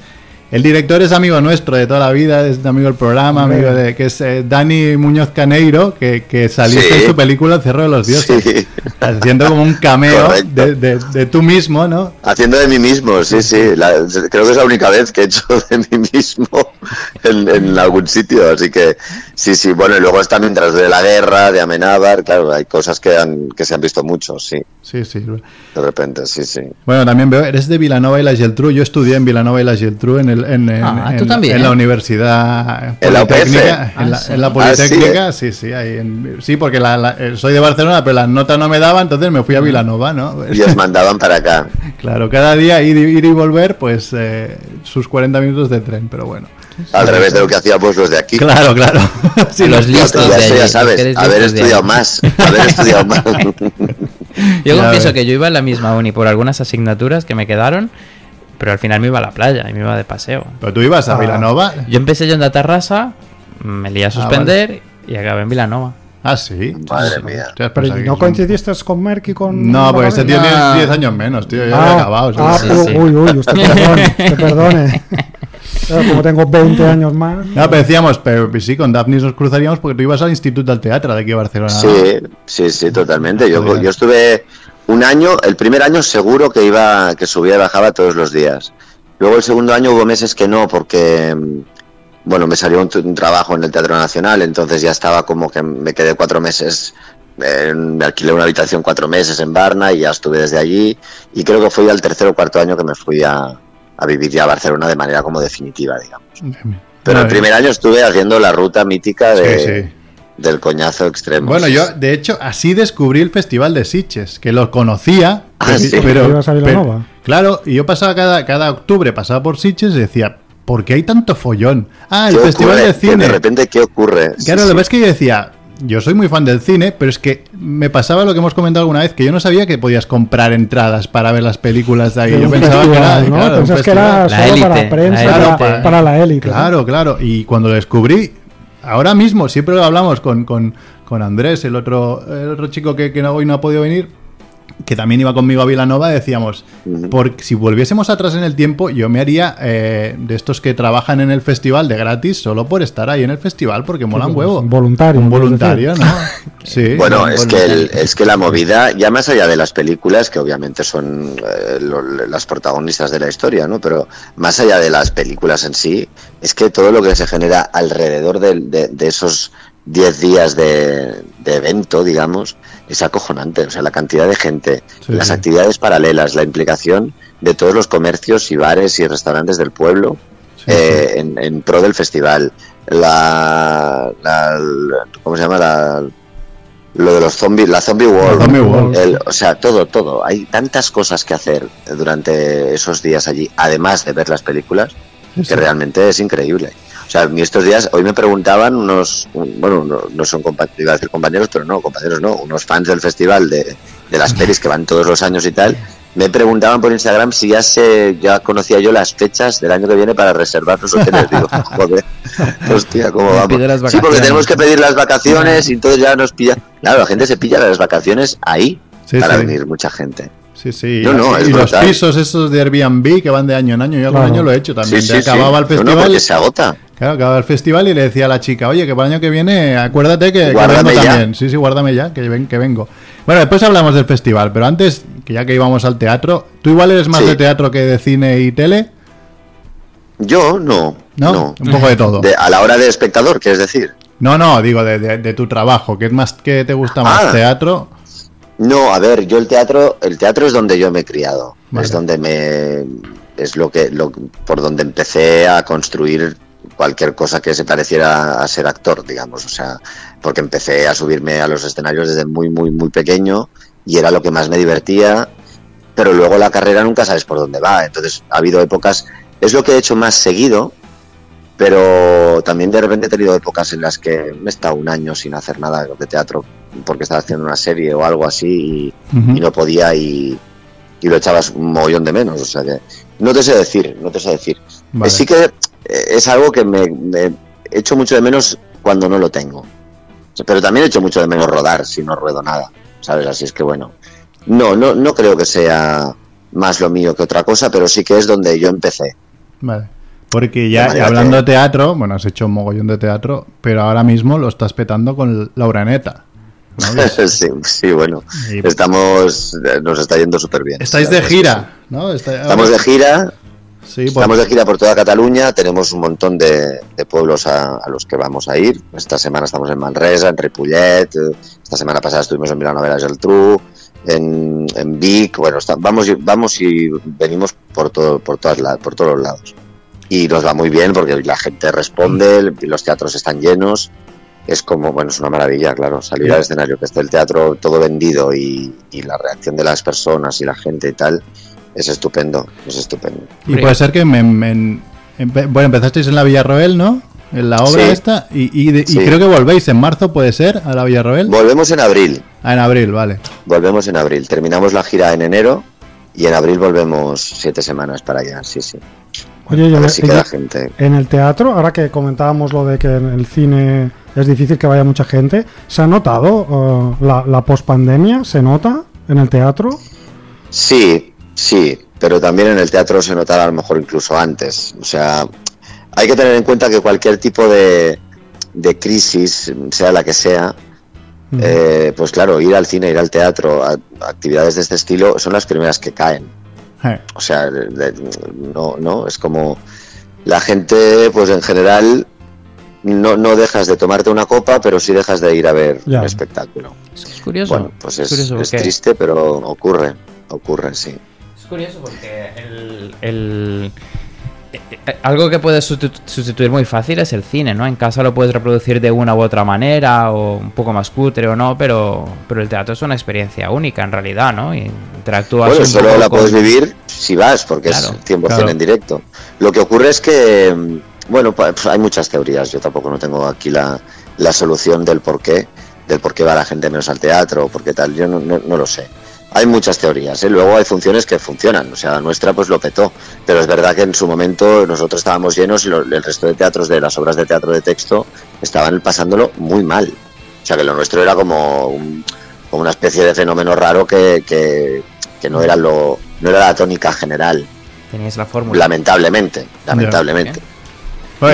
El director es amigo nuestro de toda la vida, es amigo del programa, Hombre. amigo de... que es eh, Dani Muñoz Caneiro, que, que saliste Sí. en su película El Cerro de los Dioses. Sí. Haciendo como un cameo de, de- de tú mismo, ¿no? Haciendo de mí mismo, sí, sí. La- creo que es la única vez que he hecho de mí mismo en, en algún sitio. Así que sí, sí. Bueno, y luego está mientras de la guerra, de Amenábar. Claro, hay cosas que, han, que se han visto mucho, sí. Sí, sí. De repente, sí, sí. Bueno, también veo, eres de Vilanova y la Geltrú. Yo estudié en Vilanova y la Geltrú en, el, en, en- Ah, en- tú también. en la Universidad ¿En la UPF? Politécnica. en, la, Ah, sí. en la Ah, Politécnica, sí, sí. ahí en- sí, porque la- la- eh, soy de Barcelona, pero la nota no me daba, entonces me fui a Vilanova, ¿no? Y os mandaban para acá. Claro, cada día ir, y- ir y volver, pues eh, sus 40 minutos de tren, pero bueno. Al revés de lo que hacíamos los de aquí. Claro, claro. Sí, Los listos ya, de allí, ya sabes, haber estudiado allí. más, haber estudiado más. Yo Ya confieso que yo iba en la misma uni por algunas asignaturas que me quedaron, pero al final me iba a la playa y me iba de paseo. Pero tú ibas a Ah. Vilanova. Yo empecé yendo a Tarrasa, me lié a suspender y acabé en Vilanova. Ah, sí. Madre mía. Pero pues ¿y aquí ¿no son- coincidiste con Merck y con.? No, porque este tío tiene 10 años menos, tío. Ya Ah, había acabado. ¿sí? ah, Sí, uy, sí. uy, uy, usted perdone, usted perdone. Claro, como tengo 20 años más. No, pero decíamos, pero sí, con Daphne nos cruzaríamos porque tú ibas al Instituto del Teatro de aquí de Barcelona. Sí, sí, sí, totalmente. Yo, yo estuve un año, el primer año seguro que iba, que subía y bajaba todos los días. Luego el segundo año hubo meses que no, porque mm, bueno, me salió un, trabajo en el Teatro Nacional, entonces ya estaba como que me quedé cuatro meses, eh, me alquilé una habitación cuatro meses en Varna y ya estuve desde allí. Y creo que fue al tercer o cuarto año que me fui a, a vivir ya a Barcelona de manera como definitiva, digamos. Pero el primer año estuve haciendo la ruta mítica Sí, de, sí. del coñazo extremo. Bueno, yo, de hecho, así descubrí el Festival de Sitges, que lo conocía, Ah, pero, sí. pero- ¿Ibas a Vilanova? pero- claro, y yo pasaba cada, cada octubre, pasaba por Sitges y decía, ¿por qué hay tanto follón? Ah, el ¿Qué Festival ocurre? de Que Cine. De repente, ¿qué ocurre? Claro, sí. lo ves que yo decía, yo soy muy fan del cine, pero es que me pasaba lo que hemos comentado alguna vez, que yo no sabía que podías comprar entradas para ver las películas de ahí. Yo pensaba que era, claro, Pensás que era festival. La solo élite, para prensa, la élite. para la élite. ¿no? Claro, claro. Y cuando lo descubrí, ahora mismo, siempre lo hablamos con, con, con Andrés, el otro, el otro chico que, que no- hoy no ha podido venir, que también iba conmigo a Vilanova, decíamos, porque si volviésemos atrás en el tiempo, yo me haría eh, de estos que trabajan en el festival de gratis solo por estar ahí en el festival, porque molan pues, huevo. voluntario, Un voluntario, ¿no? Sí. Bueno, es que, el- es que la movida, ya más allá de las películas, que obviamente son eh, lo- las protagonistas de la historia, ¿no? Pero más allá de las películas en sí, es que todo lo que se genera alrededor de esos 10 días de, de evento, digamos, es acojonante. O sea, la cantidad de gente, Sí, las sí. actividades paralelas, la implicación de todos los comercios y bares y restaurantes del pueblo Sí, eh, En, en pro del festival. La, la- ¿Cómo se llama? La, lo de los zombies, la zombie world. Zombie world. El- o sea, todo, todo. Hay tantas cosas que hacer durante esos días allí, además de ver las películas, que realmente es increíble. O sea, estos días, hoy me preguntaban unos, un- bueno, no, no son compa- iba a decir compañeros, pero no, compañeros no, unos fans del festival de, de las pelis que van todos los años y tal, me preguntaban por Instagram si ya se, ya conocía yo las fechas del año que viene para reservar los hoteles. Digo, joder, hostia, ¿cómo vamos? Sí, porque tenemos que pedir las vacaciones y entonces ya nos pilla. Claro, la gente se pilla las vacaciones ahí Sí, para sí. venir mucha gente. Sí, sí. No, no, y los brutal. pisos esos de Airbnb que van de año en año. Yo algún Claro. año lo he hecho también. Sí, acababa el No, no, festival. porque se agota. Claro, acababa el festival y le decía a la chica, oye, que para el año que viene, acuérdate que, que Guárdame vengo ya. también. Sí, sí, guárdame ya, que, ven, que vengo. Bueno, después hablamos del festival, pero antes, que ya que íbamos al teatro, ¿tú igual eres más Sí. de teatro que de cine y tele? Yo no. ¿No? No. Un poco de todo. De- a la hora de espectador, ¿quieres decir? No, no, digo, de, de- de tu trabajo, que es más que te gusta más Ah. teatro. No, a ver, yo el teatro, el teatro es donde yo me he criado, Vale. es donde me, es lo que, lo, por donde empecé a construir cualquier cosa que se pareciera a ser actor, digamos, o sea, porque empecé a subirme a los escenarios desde muy, muy, muy pequeño y era lo que más me divertía, pero luego la carrera nunca sabes por dónde va, entonces ha habido épocas, es lo que he hecho más seguido, pero también de repente he tenido épocas en las que me he estado un año sin hacer nada de teatro porque estaba haciendo una serie o algo así y, no podía y, y lo echabas un mogollón de menos. O sea que no te sé decir, no te sé decir. Vale. Sí que eh, es algo que me, me echo mucho de menos cuando no lo tengo. Pero también echo mucho de menos rodar si no ruedo nada. ¿Sabes? Así es que bueno. No, no, no creo que sea más lo mío que otra cosa, pero sí que es donde yo empecé. Vale. Porque ya hablando que- de teatro, bueno, has hecho un mogollón de teatro, pero ahora mismo lo estás petando con Laura Neta. ¿No? sí, sí, bueno. Y- Estamos, nos está yendo súper bien. Estáis de gira, ¿no? Está-. Estamos de gira, Sí, por- Estamos de gira por toda Cataluña, tenemos un montón de, de pueblos a, a los que vamos a ir. Esta semana estamos en Manresa, en Ripollet, esta semana pasada estuvimos en Vilanova de la Geltrú, en, en Vic, bueno, está- vamos, y- vamos y venimos por, todo, por, todas la- por todos los lados. Y nos va muy bien porque la gente responde, el- los teatros están llenos, es como, bueno, es una maravilla, claro, salir al escenario, que esté el teatro todo vendido y, y la reacción de las personas y la gente y tal, es estupendo, es estupendo. Y puede ser que me- me- empe- bueno, empezasteis en la Villarroel, ¿no? En la obra Sí. esta. Y, y de- y Sí. creo que volvéis en marzo, ¿puede ser? A la Villarroel. Volvemos en abril, Ah, en abril, vale. volvemos en abril. Terminamos la gira en enero y en abril volvemos siete semanas para allá, sí, sí. Oye, yo, si queda gente. en el teatro, ahora que comentábamos lo de que en el cine es difícil que vaya mucha gente, ¿se ha notado eh, la, la pospandemia? ¿Se nota en el teatro? Sí, sí, pero también en el teatro se notaba a lo mejor incluso antes. O sea, hay que tener en cuenta que cualquier tipo de, de crisis, sea la que sea, eh, pues claro, ir al cine, ir al teatro, a- actividades de este estilo son las primeras que caen. Eh, O sea, de- de- no, no, es como la gente, pues en general, no, no dejas de tomarte una copa, pero sí dejas de ir a ver Ya. un espectáculo. Es curioso. Bueno, pues es, curioso es porque- triste, pero ocurre, ocurre, sí. Es curioso porque el, el- algo que puedes sustitu- sustituir muy fácil es el cine, ¿no? En casa lo puedes reproducir de una u otra manera o un poco más cutre o no, pero, pero el teatro es una experiencia única en realidad, ¿no? Y interactúas Bueno, solo la con- puedes vivir si vas, porque Claro, es 100% claro. en directo. Lo que ocurre es que, mm, bueno, hay muchas teorías, yo tampoco no tengo aquí la, la solución del por qué, del por qué va la gente menos al teatro o por qué tal, yo no, no- no lo sé. Hay muchas teorías, ¿eh? luego hay funciones que funcionan, o sea, la nuestra pues lo petó, pero es verdad que en su momento nosotros estábamos llenos y lo- el resto de teatros de las obras de teatro de texto estaban pasándolo muy mal. O sea, que lo nuestro era como, un- como una especie de fenómeno raro que, que, que no, era lo, no era la tónica general, Teníais la fórmula. lamentablemente, lamentablemente.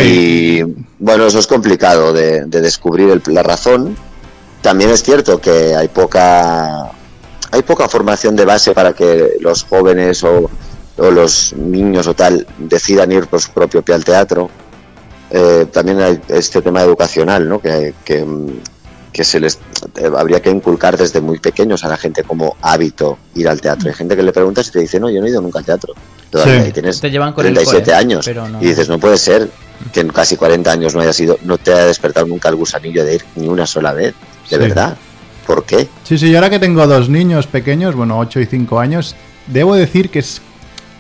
Y bueno, eso es complicado de, de descubrir el- la razón. También es cierto que hay poca hay poca formación de base para que los jóvenes o, o los niños o tal decidan ir por su propio pie al teatro. Eh, también hay este tema educacional, ¿no? Que, que, que se les eh, habría que inculcar desde muy pequeños a la gente como hábito ir al teatro. Hay gente que le preguntas y te dice, no, yo no he ido nunca al teatro. Todavía Sí. y tienes Te llevan con el 37 cole, años no- y dices, no puede ser que en casi 40 años no haya sido, no te haya despertado nunca el gusanillo de ir ni una sola vez. De Sí. verdad. ¿Por qué? Sí, sí, y ahora que tengo dos niños pequeños, bueno, 8 y 5 años, debo decir que es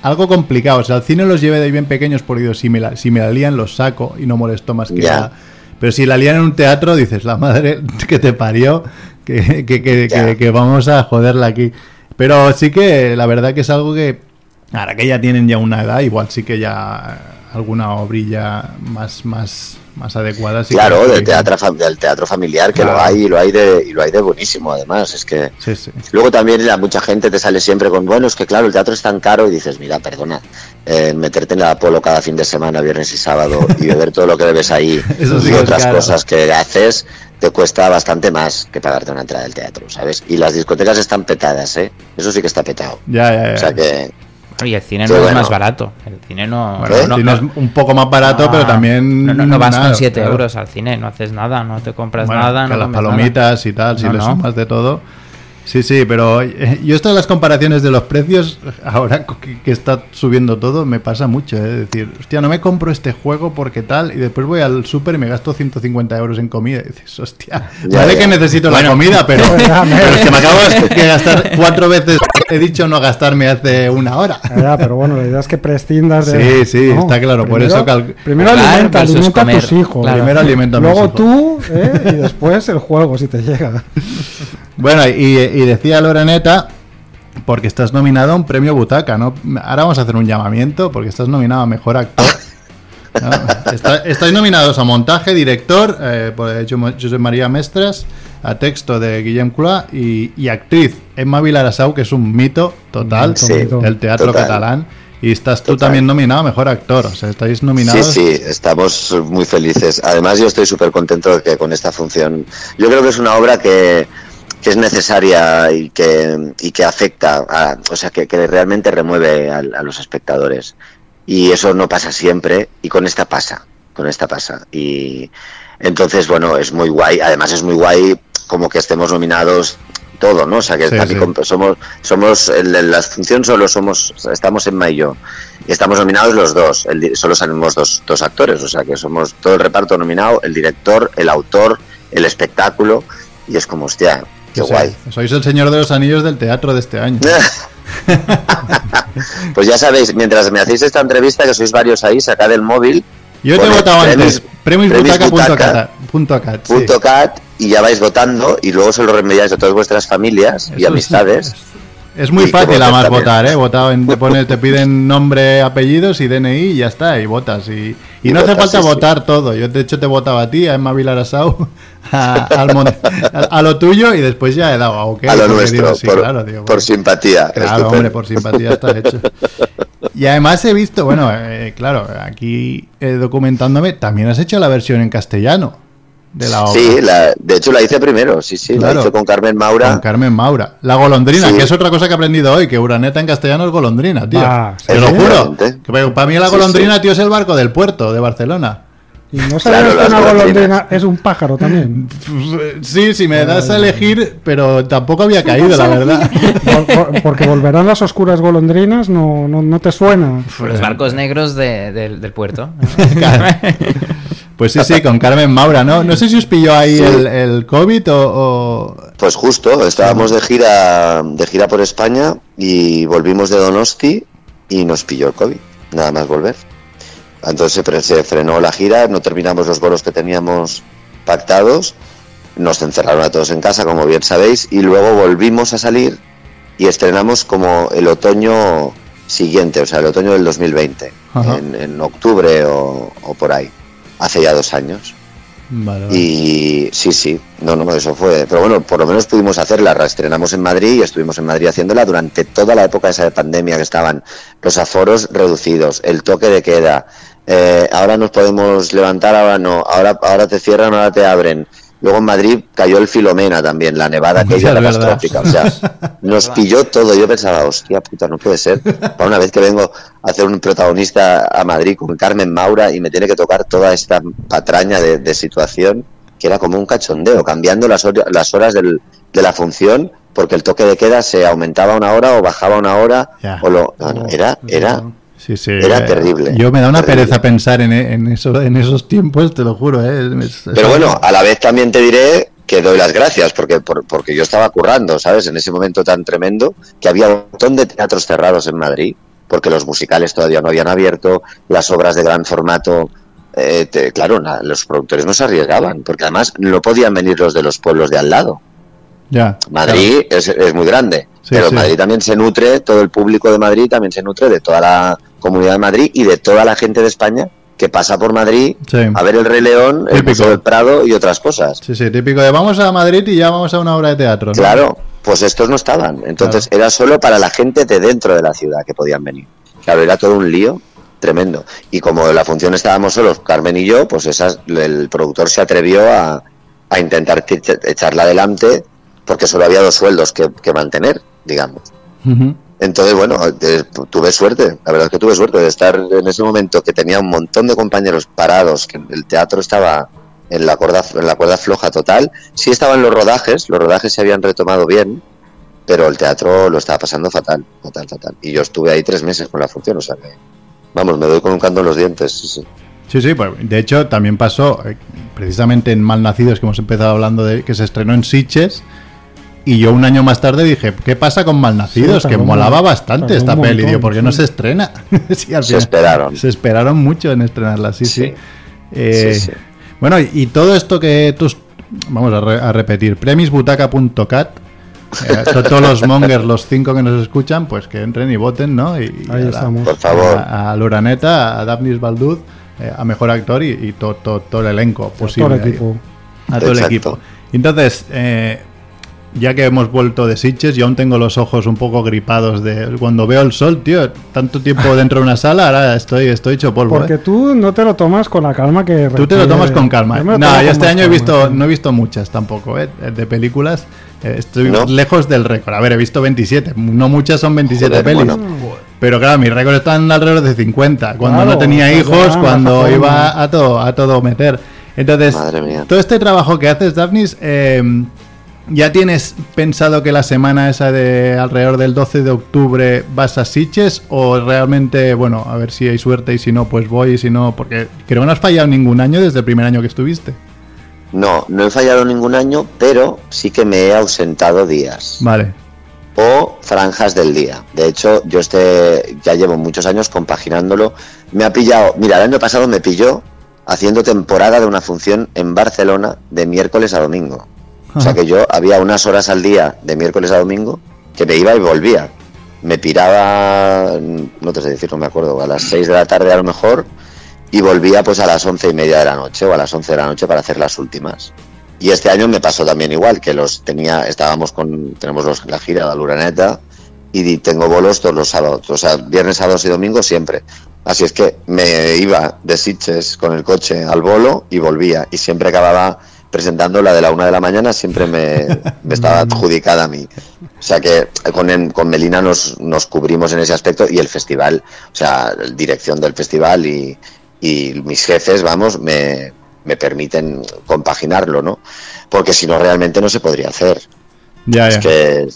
algo complicado. O sea, al cine los llevé de bien pequeños porque digo, si me la, si me la lían los saco y no molesto más que Ya. nada. Pero si la lían en un teatro, dices, la madre que te parió, que, que, que- que vamos a joderla aquí. Pero sí que la verdad que es algo que, ahora que ya tienen ya una edad, igual sí que ya alguna obrilla más, más, más adecuada. sí que claro, la del teatro, del teatro familiar, que Claro. lo hay y lo hay de, y lo hay de buenísimo además. Es que Sí, sí. luego también la, mucha gente te sale siempre con, bueno, es que claro, el teatro es tan caro y dices, mira, perdona, eh, meterte en el Apolo cada fin de semana, viernes y sábado y beber todo lo que bebes ahí Eso sí y otras cosas que haces, te cuesta bastante más que pagarte una entrada del teatro, ¿sabes? Y las discotecas están petadas, ¿eh? Eso sí que está petado. Ya, ya, ya. O sea que Y el cine no es más barato. El cine no. Bueno, el no- cine no- es un poco más barato, no- pero también. No, vas nada, con 7 claro. euros al cine, no haces nada, no te compras Bueno, nada. que no las comes nada. palomitas y tal, si le sumas de todo. Sí, sí, pero eh, yo esto de las comparaciones de los precios, ahora que, que está subiendo todo, me pasa mucho. ¿eh? Es decir, hostia, no me compro este juego porque tal, y después voy al súper y me gasto 150 euros en comida. Y dices, hostia, Ya, vale ya. que necesito la comida, pero, pero es que me acabo de gastar cuatro veces. He dicho no gastarme hace una hora. Ya, pero bueno, la idea es que prescindas de. Sí, sí, está claro, por eso cal- Primero alimenta, versus alimenta a tus hijos. claro. Primero alimento a mis Luego hijos. tú, ¿eh? y después el juego, si te llega. Bueno, y, y decía Loreneta, porque estás nominado a un premio Butaca, ¿no? Ahora vamos a hacer un llamamiento, porque estás nominado a Mejor Actor. ¿no? Está- estáis nominados a montaje, director, eh, por hecho José María Mestres, a texto de Guillem Cula y, y actriz Emma Vilarasau, que es un mito total Sí, del teatro total. catalán. Y estás tú Total. también nominado a Mejor Actor, o sea, estáis nominados. Sí, sí, estamos muy felices. Además, yo estoy súper contento de que con esta función. Yo creo que es una obra que, que es necesaria y que, y que afecta, a- o sea, que, que realmente remueve a, a los espectadores. Y eso no pasa siempre, y con esta pasa, con esta pasa. Y entonces, bueno, es muy guay. Además, es muy guay como que estemos nominados todo, ¿no? O sea, que Sí, somos, somos, en la función solo somos, estamos en mayo y estamos nominados los dos, el solo salimos dos, dos actores, o sea que somos todo el reparto nominado, el director, el autor, el espectáculo, y es como, hostia, qué O sea, guay. Sois el señor de los anillos del teatro de este año. pues ya sabéis, mientras me hacéis esta entrevista, que sois varios ahí, sacad el móvil, Yo te he votado antes. premis- Premisbutaca.cat. cat, sí. y ya vais votando, y luego se lo remediáis a todas vuestras familias y amistades. Es muy fácil además también. votar, ¿eh? Votado en- te, pones- te piden nombre, apellidos y DNI y ya está, y votas. Y, y Y no hace falta sí, sí. votar todo. Yo de hecho te votaba a ti, a Emma Vilarasau, a, a, a lo tuyo y después ya he dado a OK. a lo nuestro, digo, sí, por, claro, digo, por simpatía. Claro, estupendo. hombre, por simpatía está hecho. Y además he visto, bueno, eh, claro, aquí eh, documentándome, también has hecho la versión en castellano de la obra. Sí, la, de hecho la hice primero, sí, sí, Claro. la hice con Carmen Maura. Con Carmen Maura. La golondrina, Sí. que es otra cosa que he aprendido hoy, que Uraneta en castellano es golondrina, tío. Ah, Te lo juro. Que para mí la golondrina, sí. tío, es el barco del puerto de Barcelona. Y no sabes Claro, que una golondrina es un pájaro también. Sí, si me das a elegir, pero tampoco había caído, la verdad. Por- por- porque volverán las oscuras golondrinas, no, no, no te suena. Los barcos negros de- del- del puerto. Claro. Pues sí, sí, con Carmen Maura, ¿no? No sé si os pilló ahí el, el COVID o, o- Pues justo, estábamos de gira, de gira por España y volvimos de Donosti y nos pilló el COVID, nada más volver. Entonces se, frenó la gira, no terminamos los bolos que teníamos pactados nos encerraron a todos en casa, como bien sabéis, y luego volvimos a salir y estrenamos como el otoño siguiente, o sea, el otoño del 2020, Ajá. en, en octubre o, o por ahí, hace ya dos años. Vale, vale. Y sí, sí, no, no, eso fue. Pero bueno, por lo menos pudimos hacerla. La estrenamos en Madrid y estuvimos en Madrid haciéndola durante toda la época esa de pandemia que estaban los aforos reducidos, el toque de queda. eh, ahora nos podemos levantar, ahora no. Ahora, ahora te cierran, ahora te abren. Luego en Madrid cayó el Filomena también, la nevada Es verdad. catastrófica. O sea, nos pilló todo. Yo pensaba, hostia puta, no puede ser. Para una vez que vengo a hacer un protagonista a Madrid con Carmen Maura y me tiene que tocar toda esta patraña de, de situación, que era como un cachondeo, cambiando las, hor- las horas del- de la función porque el toque de queda se aumentaba una hora o bajaba una hora. O lo, no, no, era, era, Sí, sí. Era terrible. Yo me da una Terrible. pereza pensar en, en, eso, en esos tiempos, te lo juro. ¿eh? Es- Pero bueno, a la vez también te diré que doy las gracias porque por- porque yo estaba currando, ¿sabes? En ese momento tan tremendo que había un montón de teatros cerrados en Madrid porque los musicales todavía no habían abierto, las obras de gran formato, eh, te- claro, na- los productores no se arriesgaban porque además no podían venir los de los pueblos de al lado. Ya. Madrid es, es muy grande, Sí, pero sí. Madrid también se nutre, todo el público de Madrid también se nutre de toda la comunidad de Madrid y de toda la gente de España que pasa por Madrid Sí. a ver el Rey León, el. Museo del Prado y otras cosas. Sí, sí, típico de vamos a Madrid y ya vamos a una obra de teatro. ¿no? Claro, pues estos no estaban. Entonces era solo para la gente de dentro de la ciudad que podían venir. Claro, era todo un lío tremendo. Y como en la función estábamos solos, Carmen y yo, pues esas, el productor se atrevió a, a intentar echarla adelante porque solo había dos sueldos que, que mantener, digamos. Ujú. Entonces, bueno, eh, tuve suerte, la verdad es que tuve suerte de estar en ese momento que tenía un montón de compañeros parados, que el teatro estaba en la cuerda, en la cuerda floja total. Sí estaban los rodajes, los rodajes se habían retomado bien, pero el teatro lo estaba pasando fatal, fatal, fatal. Y yo estuve ahí tres meses con la función, o sea que, vamos, me doy con un canto en los dientes, sí, sí. Sí, sí, pues de hecho también pasó eh, precisamente en Malnacidos, que hemos empezado hablando de que se estrenó en Sitges. Y yo un año más tarde dije, ¿qué pasa con Malnacidos? Sí, que molaba un- bastante esta peli, montón, tío, ¿por qué no se estrena? Sí, al Se esperaron. Se esperaron mucho en estrenarla, sí, sí. Sí. Eh, Sí, sí. Bueno, y, todo esto que tú... Vamos a, re- a repetir, premisbutaca.cat. eh, to- todos los mongers, los cinco que nos escuchan, pues que entren y voten, ¿no? Y, y Ahí a la- estamos. Por favor. a, a Luraneta, a Daphnis Balduz, eh, a Mejor Actor y, y to- to- todo el elenco posible. Todo el equipo. A todo el equipo. Entonces, eh, ya que hemos vuelto de Sitges, yo aún tengo los ojos un poco gripados de cuando veo el sol, tío. Tanto tiempo dentro de una sala, ahora estoy, estoy hecho polvo. Porque ¿eh? tú no te lo tomas con la calma que Tú te lo tomas con calma. No, yo este año he visto, no he visto muchas tampoco, ¿eh? De películas. Eh, Estoy ¿No? lejos del récord. A ver, he visto 27. No muchas son 27 Joder, pelis. bueno. Pero claro, mis récords están alrededor de 50. Cuando Claro, no tenía hijos, cuando iba a todo, a todo meter. Entonces, todo este trabajo que haces, Daphnis, eh, ¿ya tienes pensado que la semana esa de alrededor del 12 de octubre vas a Sitges? ¿O realmente, bueno, a ver si hay suerte y si no, pues voy y si no? Porque creo que no has fallado ningún año desde el primer año que estuviste. No, no he fallado ningún año, pero sí que me he ausentado días. Vale. o franjas del día. De hecho, yo este ya llevo muchos años compaginándolo. Me ha pillado, mira, el año pasado me pilló haciendo temporada de una función en Barcelona de miércoles a domingo. O sea que yo había unas horas al día de miércoles a domingo que me iba y volvía. Me piraba, no te sé decir, no me acuerdo, a las 6 de la tarde a lo mejor y volvía pues a las once y media de la noche o a las 11 de la noche para hacer las últimas. Y este año me pasó también igual, que los tenía, estábamos con, tenemos los, la gira de la Luraneta y tengo bolos todos los sábados, o sea, viernes, sábados y domingos siempre. Así es que me iba de Sitges con el coche al bolo y volvía. Y siempre acababa presentando la de la una de la mañana, siempre me, me estaba adjudicada a mí. O sea que con, en- con Melina nos, nos cubrimos en ese aspecto y el festival, o sea, la dirección del festival y, y mis jefes, vamos, me, me permiten compaginarlo, ¿no? Porque si no, realmente no se podría hacer. Ya, ya. Es que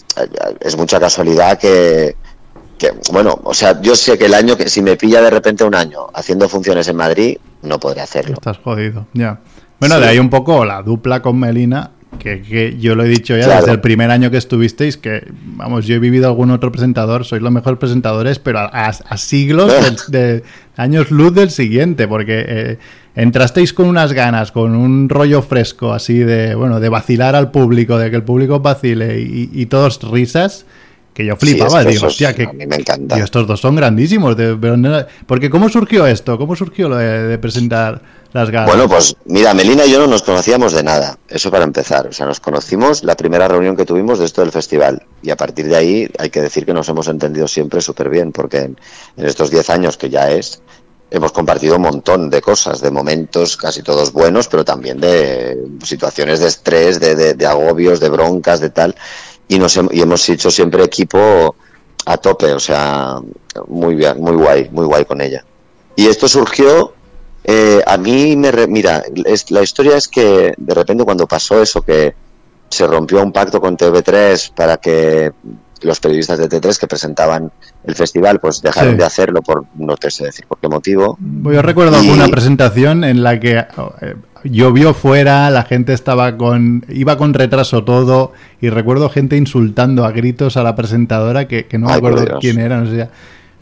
es mucha casualidad que, que, bueno, o sea, yo sé que el año que si me pilla de repente un año haciendo funciones en Madrid, no podré hacerlo. Estás jodido, ya. Bueno, Sí. de ahí un poco la dupla con Melina, que, que yo lo he dicho ya Claro. desde el primer año que estuvisteis, que, vamos, yo he vivido algún otro presentador, sois los mejores presentadores, pero a, a- a siglos de, de años luz del siguiente, porque eh, entrasteis con unas ganas, con un rollo fresco, así de, bueno, de vacilar al público, de que el público vacile y, y todos risas, que yo flipaba, que digo, esos- hostia, que a mí me encanta. tío, estos dos son grandísimos. de- pero no- porque ¿cómo surgió esto? ¿Cómo surgió lo de, de presentar las galas? Bueno, pues mira, Melina y yo no nos conocíamos de nada, eso para empezar. O sea, nos conocimos la primera reunión que tuvimos de esto del festival. Y a partir de ahí hay que decir que nos hemos entendido siempre súper bien, porque en, en estos 10 años que ya es, hemos compartido un montón de cosas, de momentos casi todos buenos, pero también de situaciones de estrés, de, de- de agobios, de broncas, de tal. Y, nos y hemos hecho siempre equipo a tope, o sea, muy bien, muy guay, muy guay con ella. Y esto surgió eh, a mí me... re- mira, es- la historia es que de repente cuando pasó eso, que se rompió un pacto con TV3 para que los periodistas de T3 que presentaban el festival pues dejaron Sí. de hacerlo por no te sé decir por qué motivo. Pues Yo recuerdo Y- alguna presentación en la que eh, llovió fuera, la gente estaba con. iba con retraso todo, y recuerdo gente insultando a gritos a la presentadora que, que no me Ay, acuerdo quién era, no sé.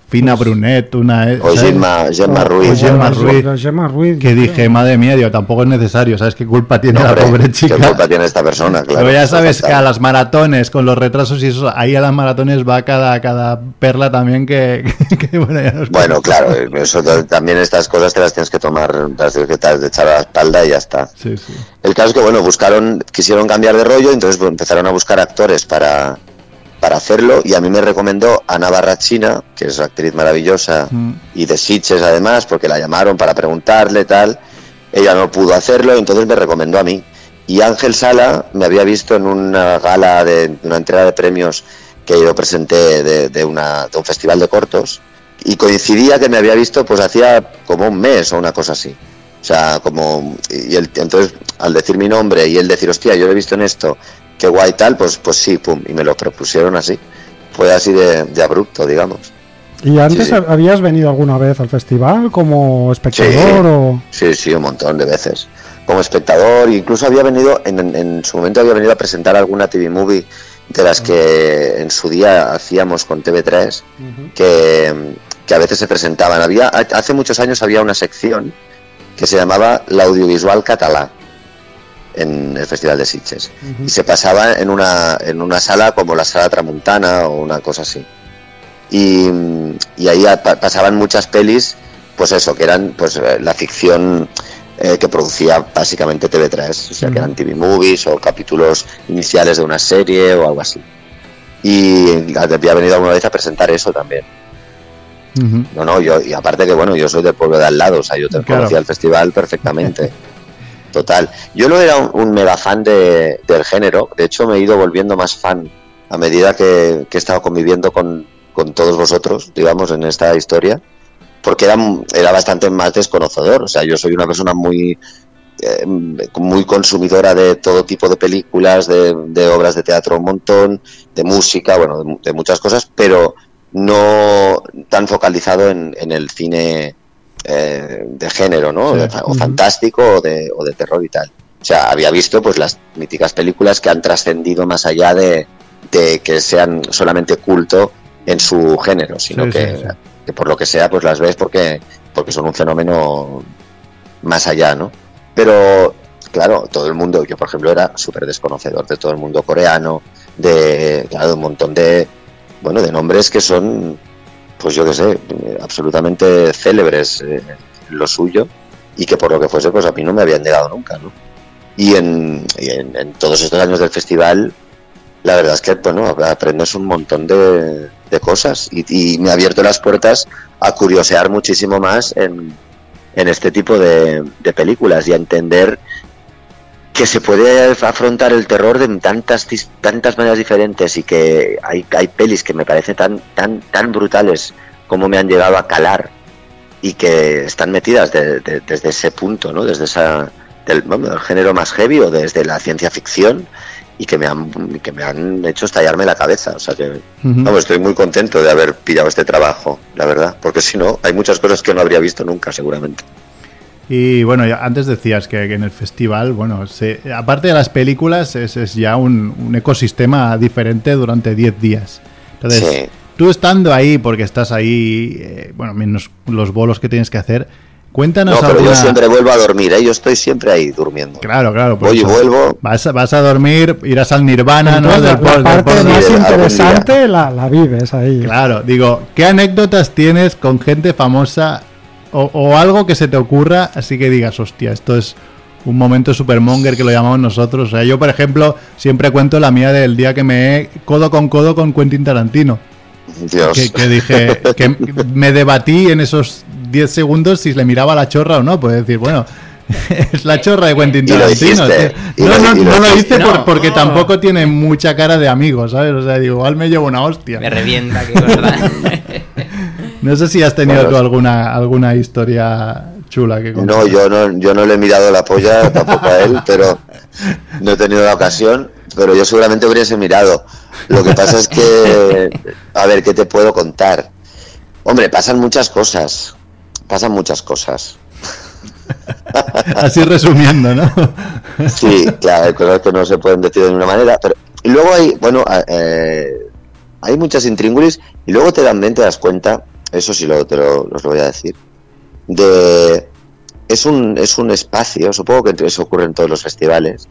Fina Brunet, una. O. Gemma, Gemma Ruiz. o Gemma Ruiz. Ruiz, Gemma Ruiz, Que dije, madre mía, digo, tampoco es necesario, ¿sabes qué culpa tiene la Hombre, pobre chica? ¿Qué culpa tiene esta persona? Claro, Pero ya sabes que a las maratones, con los retrasos y eso, ahí a las maratones va cada, cada perla también que, que, bueno, ya nos- Bueno, claro, eso también estas cosas te las tienes que tomar, te las tienes que echar a la espalda y ya está. Sí, sí. El caso es que, bueno, buscaron, quisieron cambiar de rollo, entonces empezaron a buscar actores para, para hacerlo y a mí me recomendó Ana Barrachina, que es una actriz maravillosa Mm. y de Sitges además, porque la llamaron para preguntarle tal. Ella no pudo hacerlo, entonces me recomendó a mí. Y Ángel Sala me había visto en una gala de, de una entrega de premios que yo presenté de, de una, de un festival de cortos y coincidía que me había visto pues hacía como un mes o una cosa así. O sea, como y él, entonces al decir mi nombre y él decir, hostia, yo lo he visto en esto, qué guay tal, pues pues sí, pum, y me lo propusieron así. Fue así de, de abrupto, digamos. ¿Y antes Sí, sí. habías venido alguna vez al festival como espectador Sí. o...? Sí, sí, un montón de veces. Como espectador, incluso había venido, en, en- su momento había venido a presentar alguna TV movie de las que en su día hacíamos con TV3, que, que a veces se presentaban. Había, hace muchos años había una sección que se llamaba La Audiovisual Catalá en el Festival de Sitges. Y se pasaba en una, en una sala como la Sala Tramuntana o una cosa así. Y, y ahí pa- pasaban muchas pelis, pues eso, que eran pues eh, la ficción eh, que producía básicamente TV3, o sea, que eran TV movies o capítulos iniciales de una serie o algo así. Y había venido alguna vez a presentar eso también. No, no, yo, y aparte que bueno, yo soy del pueblo de al lado, o sea, yo te Claro. conocía el festival perfectamente. Total. Yo no era un, mega fan de, del género, de hecho me he ido volviendo más fan a medida que, he estado conviviendo con, todos vosotros, digamos, en esta historia, porque era, era bastante más desconocedor, o sea, yo soy una persona muy eh, muy consumidora de todo tipo de películas, de, de obras de teatro un montón, de música, bueno, de, de muchas cosas, pero no tan focalizado en el cine eh, de género, ¿no? Sí. O fantástico o de, o de terror y tal. O sea, había visto pues las míticas películas que han trascendido más allá de, de que sean solamente culto en su género, sino Sí, que, sí, sí. que por lo que sea pues las ves porque, porque son un fenómeno más allá, ¿no? Pero claro, todo el mundo, yo por ejemplo era súper desconocedor de todo el mundo coreano, de, claro, de un montón de, bueno, de nombres que son, pues yo qué sé, absolutamente célebres eh, lo suyo y que por lo que fuese, pues a mí no me habían llegado nunca, ¿no? Y en, y en todos estos años del festival, la verdad es que, bueno, aprendes un montón de, de cosas y, y me ha abierto las puertas a curiosear muchísimo más en, en este tipo de, de películas y a entender que se puede afrontar el terror de tantas tantas maneras diferentes y que hay, hay pelis que me parecen tan tan tan brutales como me han llegado a calar y que están metidas de- de- desde ese punto, ¿no? Desde esa del, vamos, del género más heavy o desde la ciencia ficción y que me han que me han hecho estallarme la cabeza, o sea que Ujú. Vamos, estoy muy contento de haber pillado este trabajo, la verdad, porque si no, hay muchas cosas que no habría visto nunca, seguramente. Y bueno, ya antes decías que, que en el festival, bueno, se- aparte de las películas, es, es ya un, un ecosistema diferente durante 10 días. Entonces, Sí. tú estando ahí, porque estás ahí, eh, bueno, menos los bolos que tienes que hacer, cuéntanos No, pero alguna- yo siempre vuelvo a dormir, ¿eh? yo estoy siempre ahí durmiendo. Claro, claro. por Voy y vuelvo. Vas, a- vas a dormir, irás al nirvana, ¿no? Del la, parte más interesante la, la vives ahí. Claro, digo, ¿qué anécdotas tienes con gente famosa o, o algo que se te ocurra así que digas, hostia, esto es un momento supermonger que lo llamamos nosotros? O sea, yo, por ejemplo, siempre cuento la mía del día que me he codo con codo con Quentin Tarantino. Dios. Que, que dije, que me debatí en esos 10 segundos si le miraba la chorra o no. Puede decir, bueno, es la chorra de Quentin Tarantino. No, lo- no, no lo hice por- porque tampoco tiene mucha cara de amigo, ¿sabes? O sea, digo, igual me llevo una hostia. Me revienta, que verdad. No sé si has tenido Bueno, tú alguna, alguna historia chula que contar. No, yo no, yo no le he mirado la polla tampoco a él, pero no he tenido la ocasión, pero yo seguramente hubiese mirado. Lo que pasa es que, a ver, ¿qué te puedo contar? Hombre, pasan muchas cosas, pasan muchas cosas. Así resumiendo, ¿no? Sí, claro, hay cosas que no se pueden decir de ninguna manera, pero y luego hay, bueno, eh, hay muchas intríngulis y luego te también te das cuenta, eso sí lo, te lo, os lo voy a decir, de es un es un espacio, supongo que eso ocurre en todos los festivales,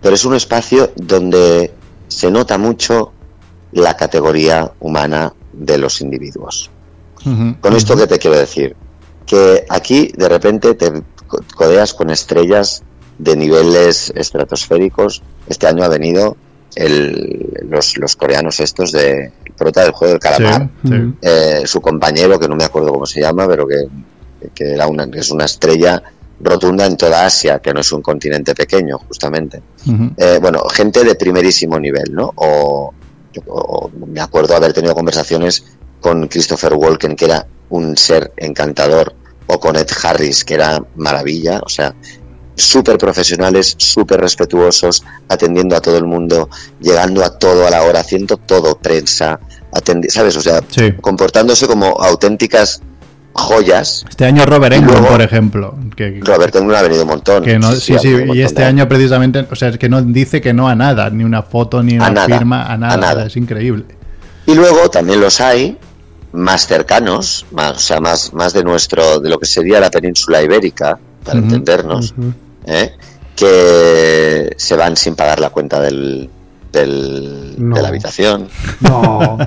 pero es un espacio donde se nota mucho la categoría humana de los individuos. Con esto que te quiero decir, que aquí de repente te co- codeas con estrellas de niveles estratosféricos. Este año ha venido el- los, los coreanos estos de el prota del juego del calamar, Sí, sí. eh, su compañero que no me acuerdo cómo se llama, pero que, que era una, que es una estrella rotunda en toda Asia, que no es un continente pequeño, justamente. Eh, bueno, gente de primerísimo nivel, ¿no? O, o- me acuerdo haber tenido conversaciones con Christopher Walken, que era un ser encantador, o con Ed Harris, que era maravilla, o sea, súper profesionales, súper respetuosos, atendiendo a todo el mundo, llegando a todo a la hora, haciendo todo, prensa, ¿sabes? O sea, Sí. comportándose como auténticas joyas. Este año Robert Englund, luego- por ejemplo. Que, Robert Englund ha venido un montón. que no, sí, sí, y este de- año precisamente, o sea, es que no dice que no a nada, ni una foto, ni una firma, a nada, a nada. es increíble. Y luego también los hay más cercanos, más, o sea, más, más de nuestro, de lo que sería la península ibérica, para entendernos, Ujú. ¿Eh? que se van sin pagar la cuenta del, del- No. de la habitación, No,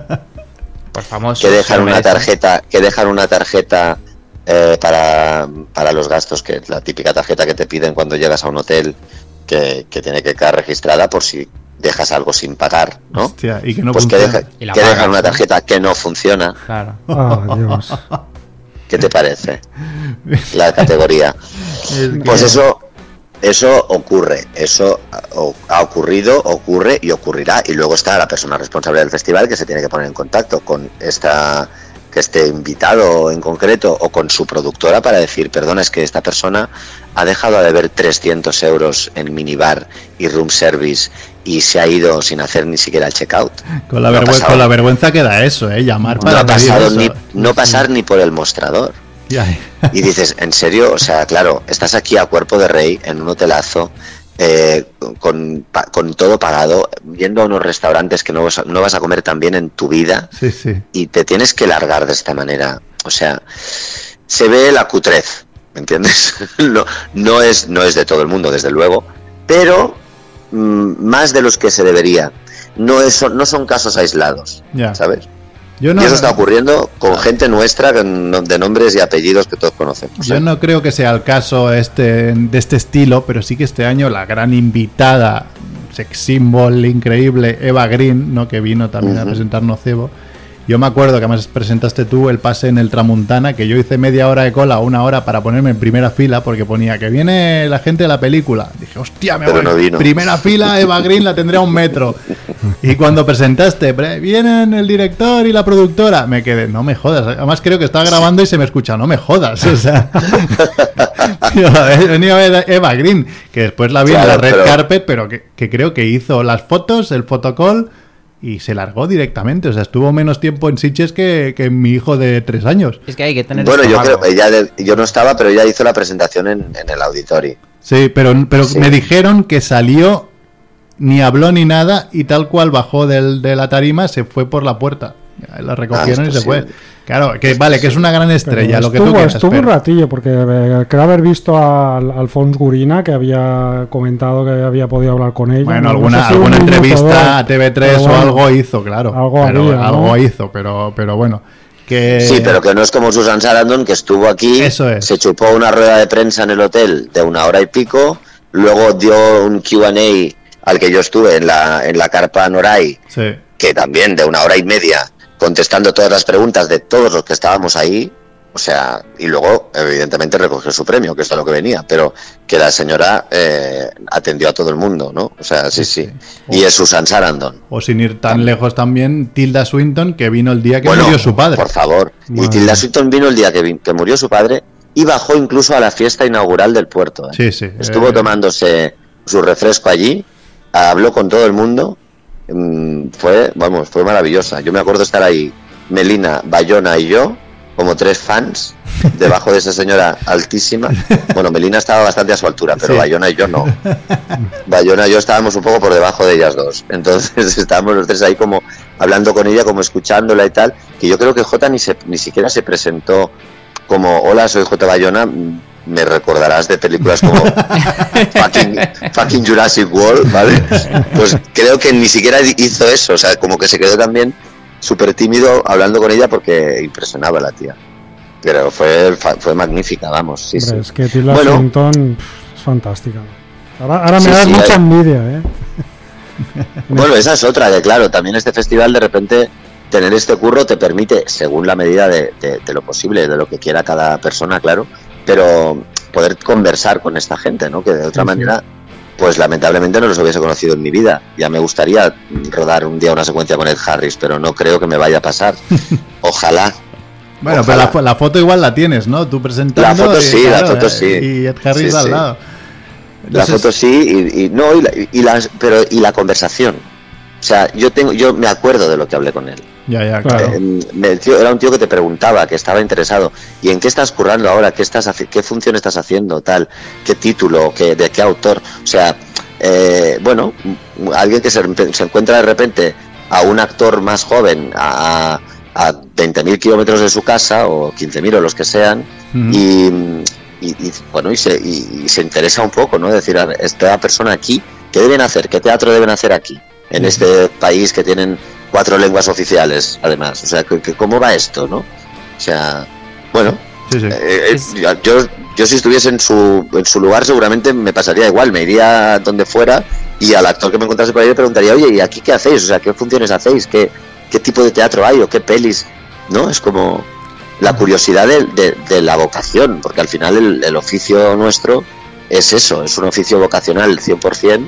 Por famoso. que dejan una tarjeta, que dejan una tarjeta eh, para, para los gastos, que es la típica tarjeta que te piden cuando llegas a un hotel, que, que tiene que quedar registrada por si dejas algo sin pagar, ¿no? Hostia, y que no pues que, funciona. deja- Y la que pagas, dejan una ¿no? tarjeta que no funciona. Claro. Ah, Dios. ¿Qué te parece? La categoría. Es que- Pues eso, eso ocurre, eso ha- o- ha ocurrido, ocurre y ocurrirá. Y luego está la persona responsable del festival que se tiene que poner en contacto con esta que esté invitado en concreto o con su productora para decir, perdona, es que esta persona ha dejado de ver 300 euros en minibar y room service y se ha ido sin hacer ni siquiera el checkout. con, la no vergüenza, con la vergüenza que da eso, ¿eh? Llamar No para ha pedir pasado ni, no pasar ni por el mostrador. Y dices, ¿en serio? O sea, claro, estás aquí a cuerpo de rey en un hotelazo, eh, con, pa- con todo pagado, yendo a unos restaurantes que no vas, a, no vas a comer tan bien en tu vida sí, sí. y te tienes que largar de esta manera. O sea, se ve la cutrez, ¿me entiendes? no, no, es, no es de todo el mundo, desde luego, pero mm, más de los que se debería. No, es, no son casos aislados, Ya. ¿sabes? Yo no, y eso está ocurriendo con gente nuestra de nombres y apellidos que todos conocemos. Yo no creo que sea el caso este de este estilo, pero sí que este año la gran invitada, sex symbol increíble, Eva Green, ¿no? que vino también a presentar Nocebo. Yo me acuerdo que además presentaste tú el pase en el Tramuntana, que yo hice media hora de cola, una hora para ponerme en primera fila, porque ponía que viene la gente de la película. Dije, hostia, me Pero voy. no. Primera fila, Eva Green la tendré a un metro. Y cuando presentaste, "Bre- vienen el director y la productora, me quedé, no me jodas. Además creo que estaba grabando y se me escucha, no me jodas. O sea, venido a ver a Eva Green, que después la vi en la red pero- carpet, pero que, que creo que hizo las fotos, el fotocall y se largó directamente. O sea, estuvo menos tiempo en Sitges que, que mi hijo de tres años. Es que hay que tener Bueno, yo creo ella de- yo no estaba, pero ella hizo la presentación en, en el auditorio. Sí, pero, pero Sí. me dijeron que salió, ni habló ni nada, y tal cual bajó del, de la tarima, se fue por la puerta. La recogieron Ah, y se fue. Claro, que vale, que es una gran estrella, Pero lo que estuvo, tú quieras. estuvo un ratillo, porque eh, creo haber visto a Al- Alfons Gurina, que había comentado que había podido hablar con ella. Bueno, No alguna, sé si un alguna entrevista a dos, TV3 pero o algo hizo, claro. Algo pero, había, ¿no? algo hizo, pero, pero bueno. Que... Sí, pero que no es como Susan Sarandon, que estuvo aquí, Eso es. se chupó una rueda de prensa en el hotel de una hora y pico, luego dio un QA al que yo estuve en la, en la carpa Noray, Sí. que también de una hora y media, contestando todas las preguntas de todos los que estábamos ahí. O sea, y luego, evidentemente, recogió su premio, que esto es lo que venía, pero que la señora eh, atendió a todo el mundo, ¿no? O sea, sí, sí. Y es Susan Sarandon. O sin ir tan lejos también, Tilda Swinton, que vino el día que Bueno, murió su padre. Por favor. Y Tilda. Swinton vino el día que, que murió su padre y bajó incluso a la fiesta inaugural del puerto. ¿eh? Sí, sí. Estuvo Eh, tomándose su refresco allí, habló con todo el mundo. mm, Fue, vamos, fue maravillosa. Yo me acuerdo estar ahí, Melina, Bayona y yo, como tres fans, debajo de esa señora altísima. Bueno, Melina estaba bastante a su altura, pero Sí. Bayona y yo no. Bayona y yo estábamos un poco por debajo de ellas dos. Entonces estábamos los tres ahí como hablando con ella, como escuchándola y tal. Que yo creo que J ni, se, ni siquiera se presentó como Hola, soy J. Bayona. Me recordarás de películas como fucking, fucking Jurassic World, ¿vale? Pues creo que ni siquiera hizo eso. O sea, como que se quedó también súper tímido hablando con ella porque impresionaba a la tía. Pero fue, fa- fue magnífica, vamos. Sí, Hombre, sí. es que Tilda Bueno. Swinton pff, es fantástica. Ahora, ahora Sí, me das sí, mucha hay- envidia, ¿eh? Bueno, esa es otra, que claro, también este festival de repente tener este curro te permite, según la medida de, de- de lo posible, de lo que quiera cada persona, claro, pero poder conversar con esta gente, ¿no? Que de otra Sí, manera, pues lamentablemente no los hubiese conocido en mi vida. Ya me gustaría rodar un día una secuencia con Ed Harris, pero no creo que me vaya a pasar. Ojalá. Bueno, pero la, fo- la foto igual la tienes, ¿no? Tú presentando. La foto y, sí, la foto eh, sí. Y Ed Harris Sí, al lado. La foto sí, y, y- no, y la, y las- pero y la conversación. O sea, yo tengo, yo me acuerdo de lo que hablé con él. Ya, ya, Claro. claro. Eh, me- el tío- era un tío que te preguntaba, que estaba interesado. ¿Y en qué estás currando ahora? ¿Qué, estás, qué función estás haciendo? Tal, ¿Qué título? ¿Qué, ¿De qué autor? O sea, eh, bueno, alguien que se, se encuentra de repente a un actor más joven a, a 20.000 kilómetros de su casa o 15.000 o los que sean y, y- y, bueno y se, y- y se interesa un poco no decir a esta persona aquí qué deben hacer qué teatro deben hacer aquí en este país que tienen cuatro lenguas oficiales además. O sea que, que cómo va esto no o sea bueno Sí, sí. eh, eh, yo yo si estuviese en su en su lugar seguramente me pasaría igual. Me iría donde fuera y al actor que me encontrase por ahí le preguntaría oye y aquí qué hacéis o sea qué funciones hacéis qué qué tipo de teatro hay o qué pelis no es como la curiosidad de, de- de la vocación, porque al final el, el oficio nuestro es eso, es un oficio vocacional 100%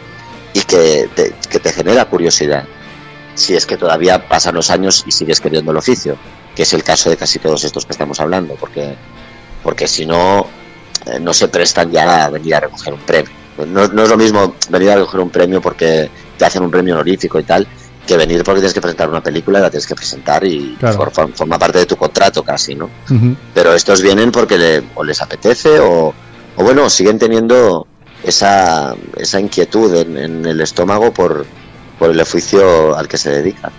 y que te, que te genera curiosidad. Si es que todavía pasan los años y sigues queriendo el oficio, que es el caso de casi todos estos que estamos hablando, porque, porque si no, eh, no se prestan ya a venir a recoger un premio. No, no es lo mismo venir a recoger un premio porque te hacen un premio honorífico y tal, que venir porque tienes que presentar una película y la tienes que presentar y Claro. for- for- forma parte de tu contrato casi, ¿no? Pero estos vienen porque le- o les apetece o, o bueno, siguen teniendo esa, esa inquietud en, en el estómago por, por el oficio al que se dedican.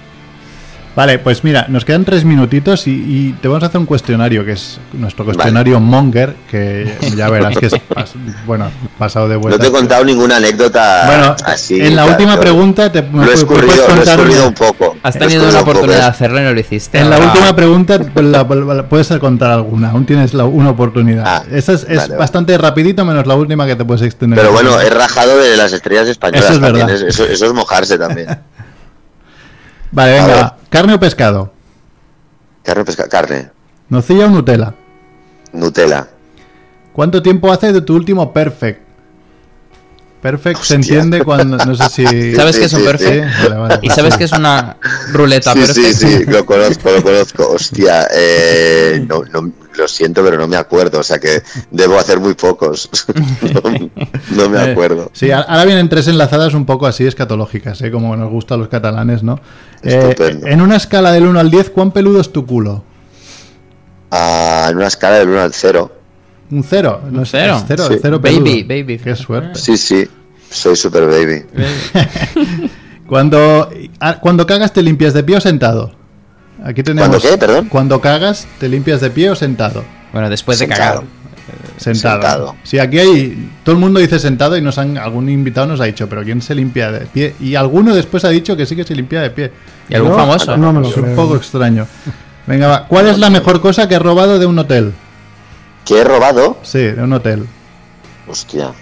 Vale, pues mira, nos quedan tres minutitos y, y te vamos a hacer un cuestionario, que es nuestro cuestionario Monger, que ya verás que es, pas- bueno, pasado de No vuelta. te he contado ninguna anécdota Bueno, así. en la claro, última pregunta te Lo he puedes escurrido, lo he contar escurrido una- un poco. Has Lo he tenido una un poco, oportunidad de hacerlo y no lo hiciste. En la Ahora- última pregunta pues, la- la- puedes contar alguna, aún tienes la- una oportunidad. Ah, Esa es, es vale, vale. bastante rapidito menos la última que te puedes extender. Pero bueno, he rajado de las estrellas españolas Eso es también. verdad. es- Eso, eso es mojarse también. Vale, venga. ¿carne o pescado? Carne, pesca- carne, ¿Nocilla o Nutella? Nutella. ¿Cuánto tiempo hace de tu último perfect? Perfect se Hostia. entiende cuando. No sé si. ¿Sabes sí, qué es un sí, perfect? Sí, vale, vale. ¿Y sabes qué es una ruleta Sí, perfect? sí, sí, lo conozco, lo conozco. Hostia, eh, no, no, lo siento, pero no me acuerdo. O sea que debo hacer muy pocos. no, no me Eh, acuerdo. Sí, ahora vienen tres enlazadas un poco así escatológicas, ¿eh? como nos gusta a los catalanes, ¿no? Eh, Estupendo. en una escala del 1 al 10, ¿cuán peludo es tu culo? Ah, en una escala del 1 al 0. Un cero. No es- cero? es cero, Sí. cero Baby, peludo. baby. Qué suerte. Sí, sí, soy super baby. Cuando, ah, cuando cagas, ¿te limpias de pie o sentado? Aquí tenemos. ¿Cuándo qué, perdón? Cuando cagas, ¿te limpias de pie o sentado? Bueno, después de cagar. Sentado. Sentado. Sí, aquí hay. Todo el mundo dice sentado y nos han, algún invitado nos ha dicho, pero ¿quién se limpia de pie? Y alguno después ha dicho que sí que se limpia de pie. ¿Y algún famoso? No me lo Es un poco extraño. Venga, va. ¿Cuál es la mejor cosa que has robado de un hotel? ¿Qué he robado? Sí, de un hotel. Hostia.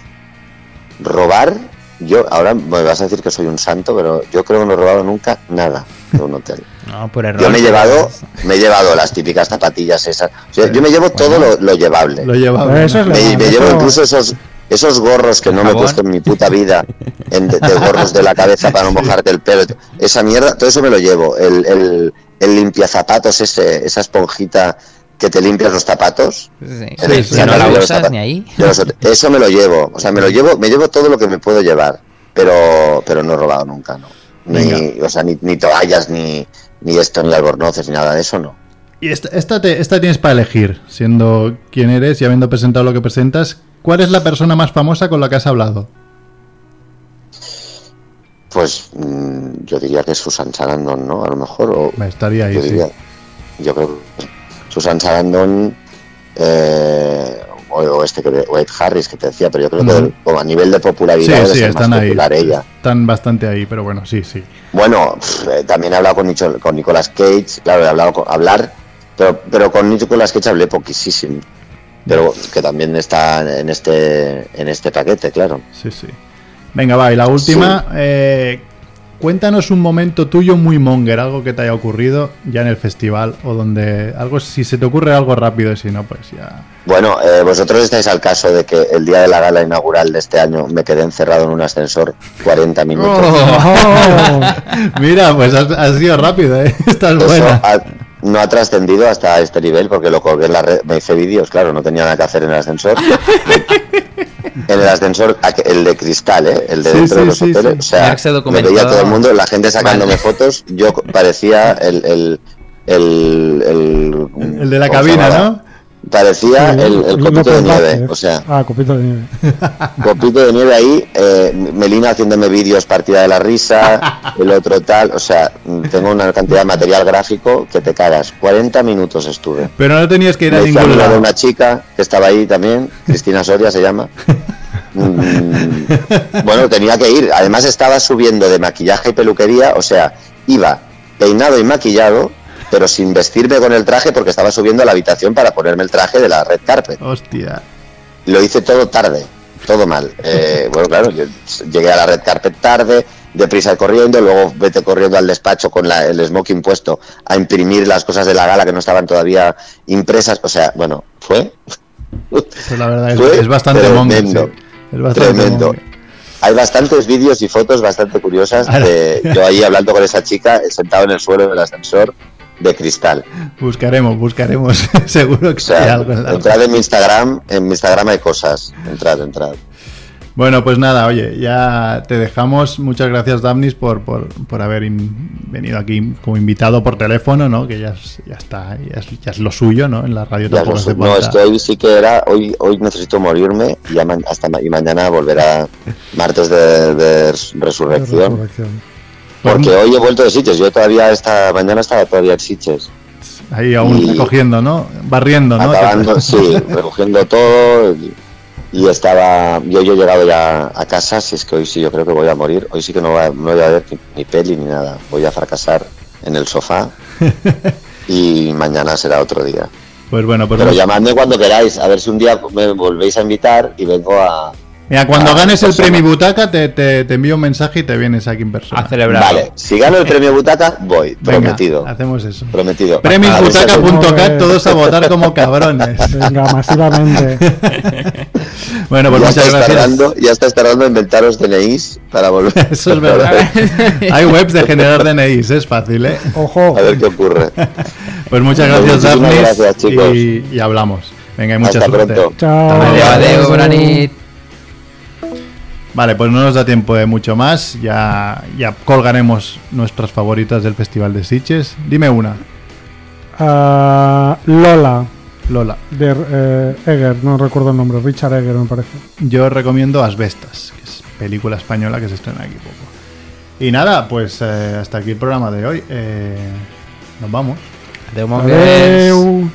Robar, yo ahora me vas a decir que soy un santo, pero yo creo que no he robado nunca nada de un hotel. No, por error. Yo me he llevado, me he llevado las típicas zapatillas esas. O sea, yo me llevo todo lo, lo llevable. Lo llevaba. Pero eso es Me, me eso- llevo incluso esos esos gorros que no me he puesto en mi puta vida, en de, de gorros de la cabeza para no mojarte el pelo. Esa mierda, todo eso me lo llevo. El, el, el limpiazapatos, ese, esa esponjita que te limpias los zapatos. Sí, Sí, Si sí, no la usas ni ahí. los eso me lo llevo. O sea, me lo llevo, me llevo todo lo que me puedo llevar. Pero, pero no he robado nunca, no. Ni, o sea, ni, ni toallas, ni, ni esto, ni albornoces, ni nada de eso, no. Y esta, esta, te- esta tienes para elegir, siendo quien eres y habiendo presentado lo que presentas. ¿Cuál es la persona más famosa con la que has hablado? Pues mm, yo diría que Susan Sarandon, ¿no? A lo mejor. O, Me estaría ahí, yo, sí. yo creo que Susan Sarandon eh, o, o este que o Ed Harris que te decía, pero yo creo que como a nivel de popularidad sí, más están ahí. popular ella. Están bastante ahí, pero bueno, sí, sí. Bueno, eh, también he hablado con, Nicho- con Nicolas Cage, claro, he hablado con, hablar, pero, pero con Nicolas Cage hablé poquísimo. Pero que también está en este en este paquete, claro. Sí, sí. Venga, va, y la última. eh, cuéntanos un momento tuyo muy monger, algo que te haya ocurrido ya en el festival o donde. algo Si se te ocurre algo rápido y si no, pues ya. Bueno, eh, vosotros estáis al caso de que el día de la gala inaugural de este año me quedé encerrado en un ascensor 40 minutos. Oh, Mira, pues has, has sido rápido, ¿eh? Estás Eso buena. ha- no ha trascendido hasta este nivel porque lo colgué en la red, me hice vídeos, claro, no tenía nada que hacer en el ascensor. en el ascensor, el de cristal, ¿eh? el de Sí, dentro de los sí, hoteles, sí. o sea, se me veía todo el mundo, la gente sacándome Vale. fotos, yo parecía el... el el, el, El de la ¿cómo se cabina? ¿no? Parecía el, copito de nieve, Vázquez. o sea, Ah, copito de nieve. copito de nieve ahí, eh, Melina haciéndome vídeos partida de la risa, el otro tal, o sea, tengo una cantidad de material gráfico que te cagas. 40 minutos estuve. Pero no tenías que ir a ningún lado. una chica que estaba ahí también, Cristina Soria se llama. Mm, bueno, tenía que ir. Además estaba subiendo de maquillaje y peluquería, o sea, iba peinado y maquillado, pero sin vestirme con el traje porque estaba subiendo a la habitación para ponerme el traje de la red carpet Hostia. lo hice todo tarde, todo mal. Eh, bueno, claro, yo llegué a la red carpet tarde, deprisa corriendo, luego vete corriendo al despacho con la- el smoking puesto a imprimir las cosas de la gala que no estaban todavía impresas. O sea, bueno, fue Pues la verdad es, Fue es bastante tremendo, sí. Es bastante tremendo. Hay bastantes vídeos y fotos bastante curiosas de yo ahí hablando con esa chica sentado en el suelo del ascensor de cristal. Buscaremos, buscaremos. Seguro que O hay sea, algo en la entrad en mi Instagram, en mi Instagram hay cosas. Entrad, entrad. Bueno, pues nada, oye, ya te dejamos. Muchas gracias, Damnis, por, por, por haber in- venido aquí como invitado por teléfono, ¿no? Que ya, es- ya está, ya es, ya es lo suyo, ¿no? En la radio tampoco sé, no, es que hoy sí que era, hoy, hoy necesito morirme y, hasta y mañana volverá martes de, de res- resurrección. Resurrección. Porque hoy he vuelto de Sitges, yo todavía esta mañana estaba todavía en Sitges. Ahí aún recogiendo, ¿no? Barriendo, ¿no? Acabando, sí, recogiendo todo y, estaba, yo, yo he llegado ya a casa, si es que hoy sí yo creo que voy a morir, hoy sí que no voy a, no voy a ver ni, ni peli ni nada, voy a fracasar en el sofá y mañana será otro día. Pues bueno, pues Pero llamadme cuando queráis, a ver si un día me volvéis a invitar y vengo a... Mira, cuando Ah, ganes el pues premio. Butaca, te, te, te envío un mensaje y te vienes aquí en persona. A celebrar. Vale, si gano el premio Butaca, voy, Venga, prometido. hacemos eso. Prometido. Hacemos- todos a votar como cabrones. Venga, masivamente. Bueno, pues ya, muchas gracias. tardando, ya estás tardando en inventaros DNIs para volver. Eso es verdad. Hay webs de generar DNIs, es fácil, ¿eh? Ojo. A ver qué ocurre. Pues muchas gracias, Daphnis. gracias, chicos. y, y hablamos. Venga, y mucha Hasta suerte. pronto. Chao. Bona nit. Vale, pues no nos da tiempo de mucho más. Ya, ya colgaremos nuestras favoritas del Festival de Sitges. Dime una, Ah, Lola, Lola. de eh, Egger, no recuerdo el nombre, Richard Egger me parece. Yo recomiendo Asbestas, que es película española que se estrena aquí poco. Y nada, pues eh, hasta aquí el programa de hoy. Eh, nos vamos. Adeu.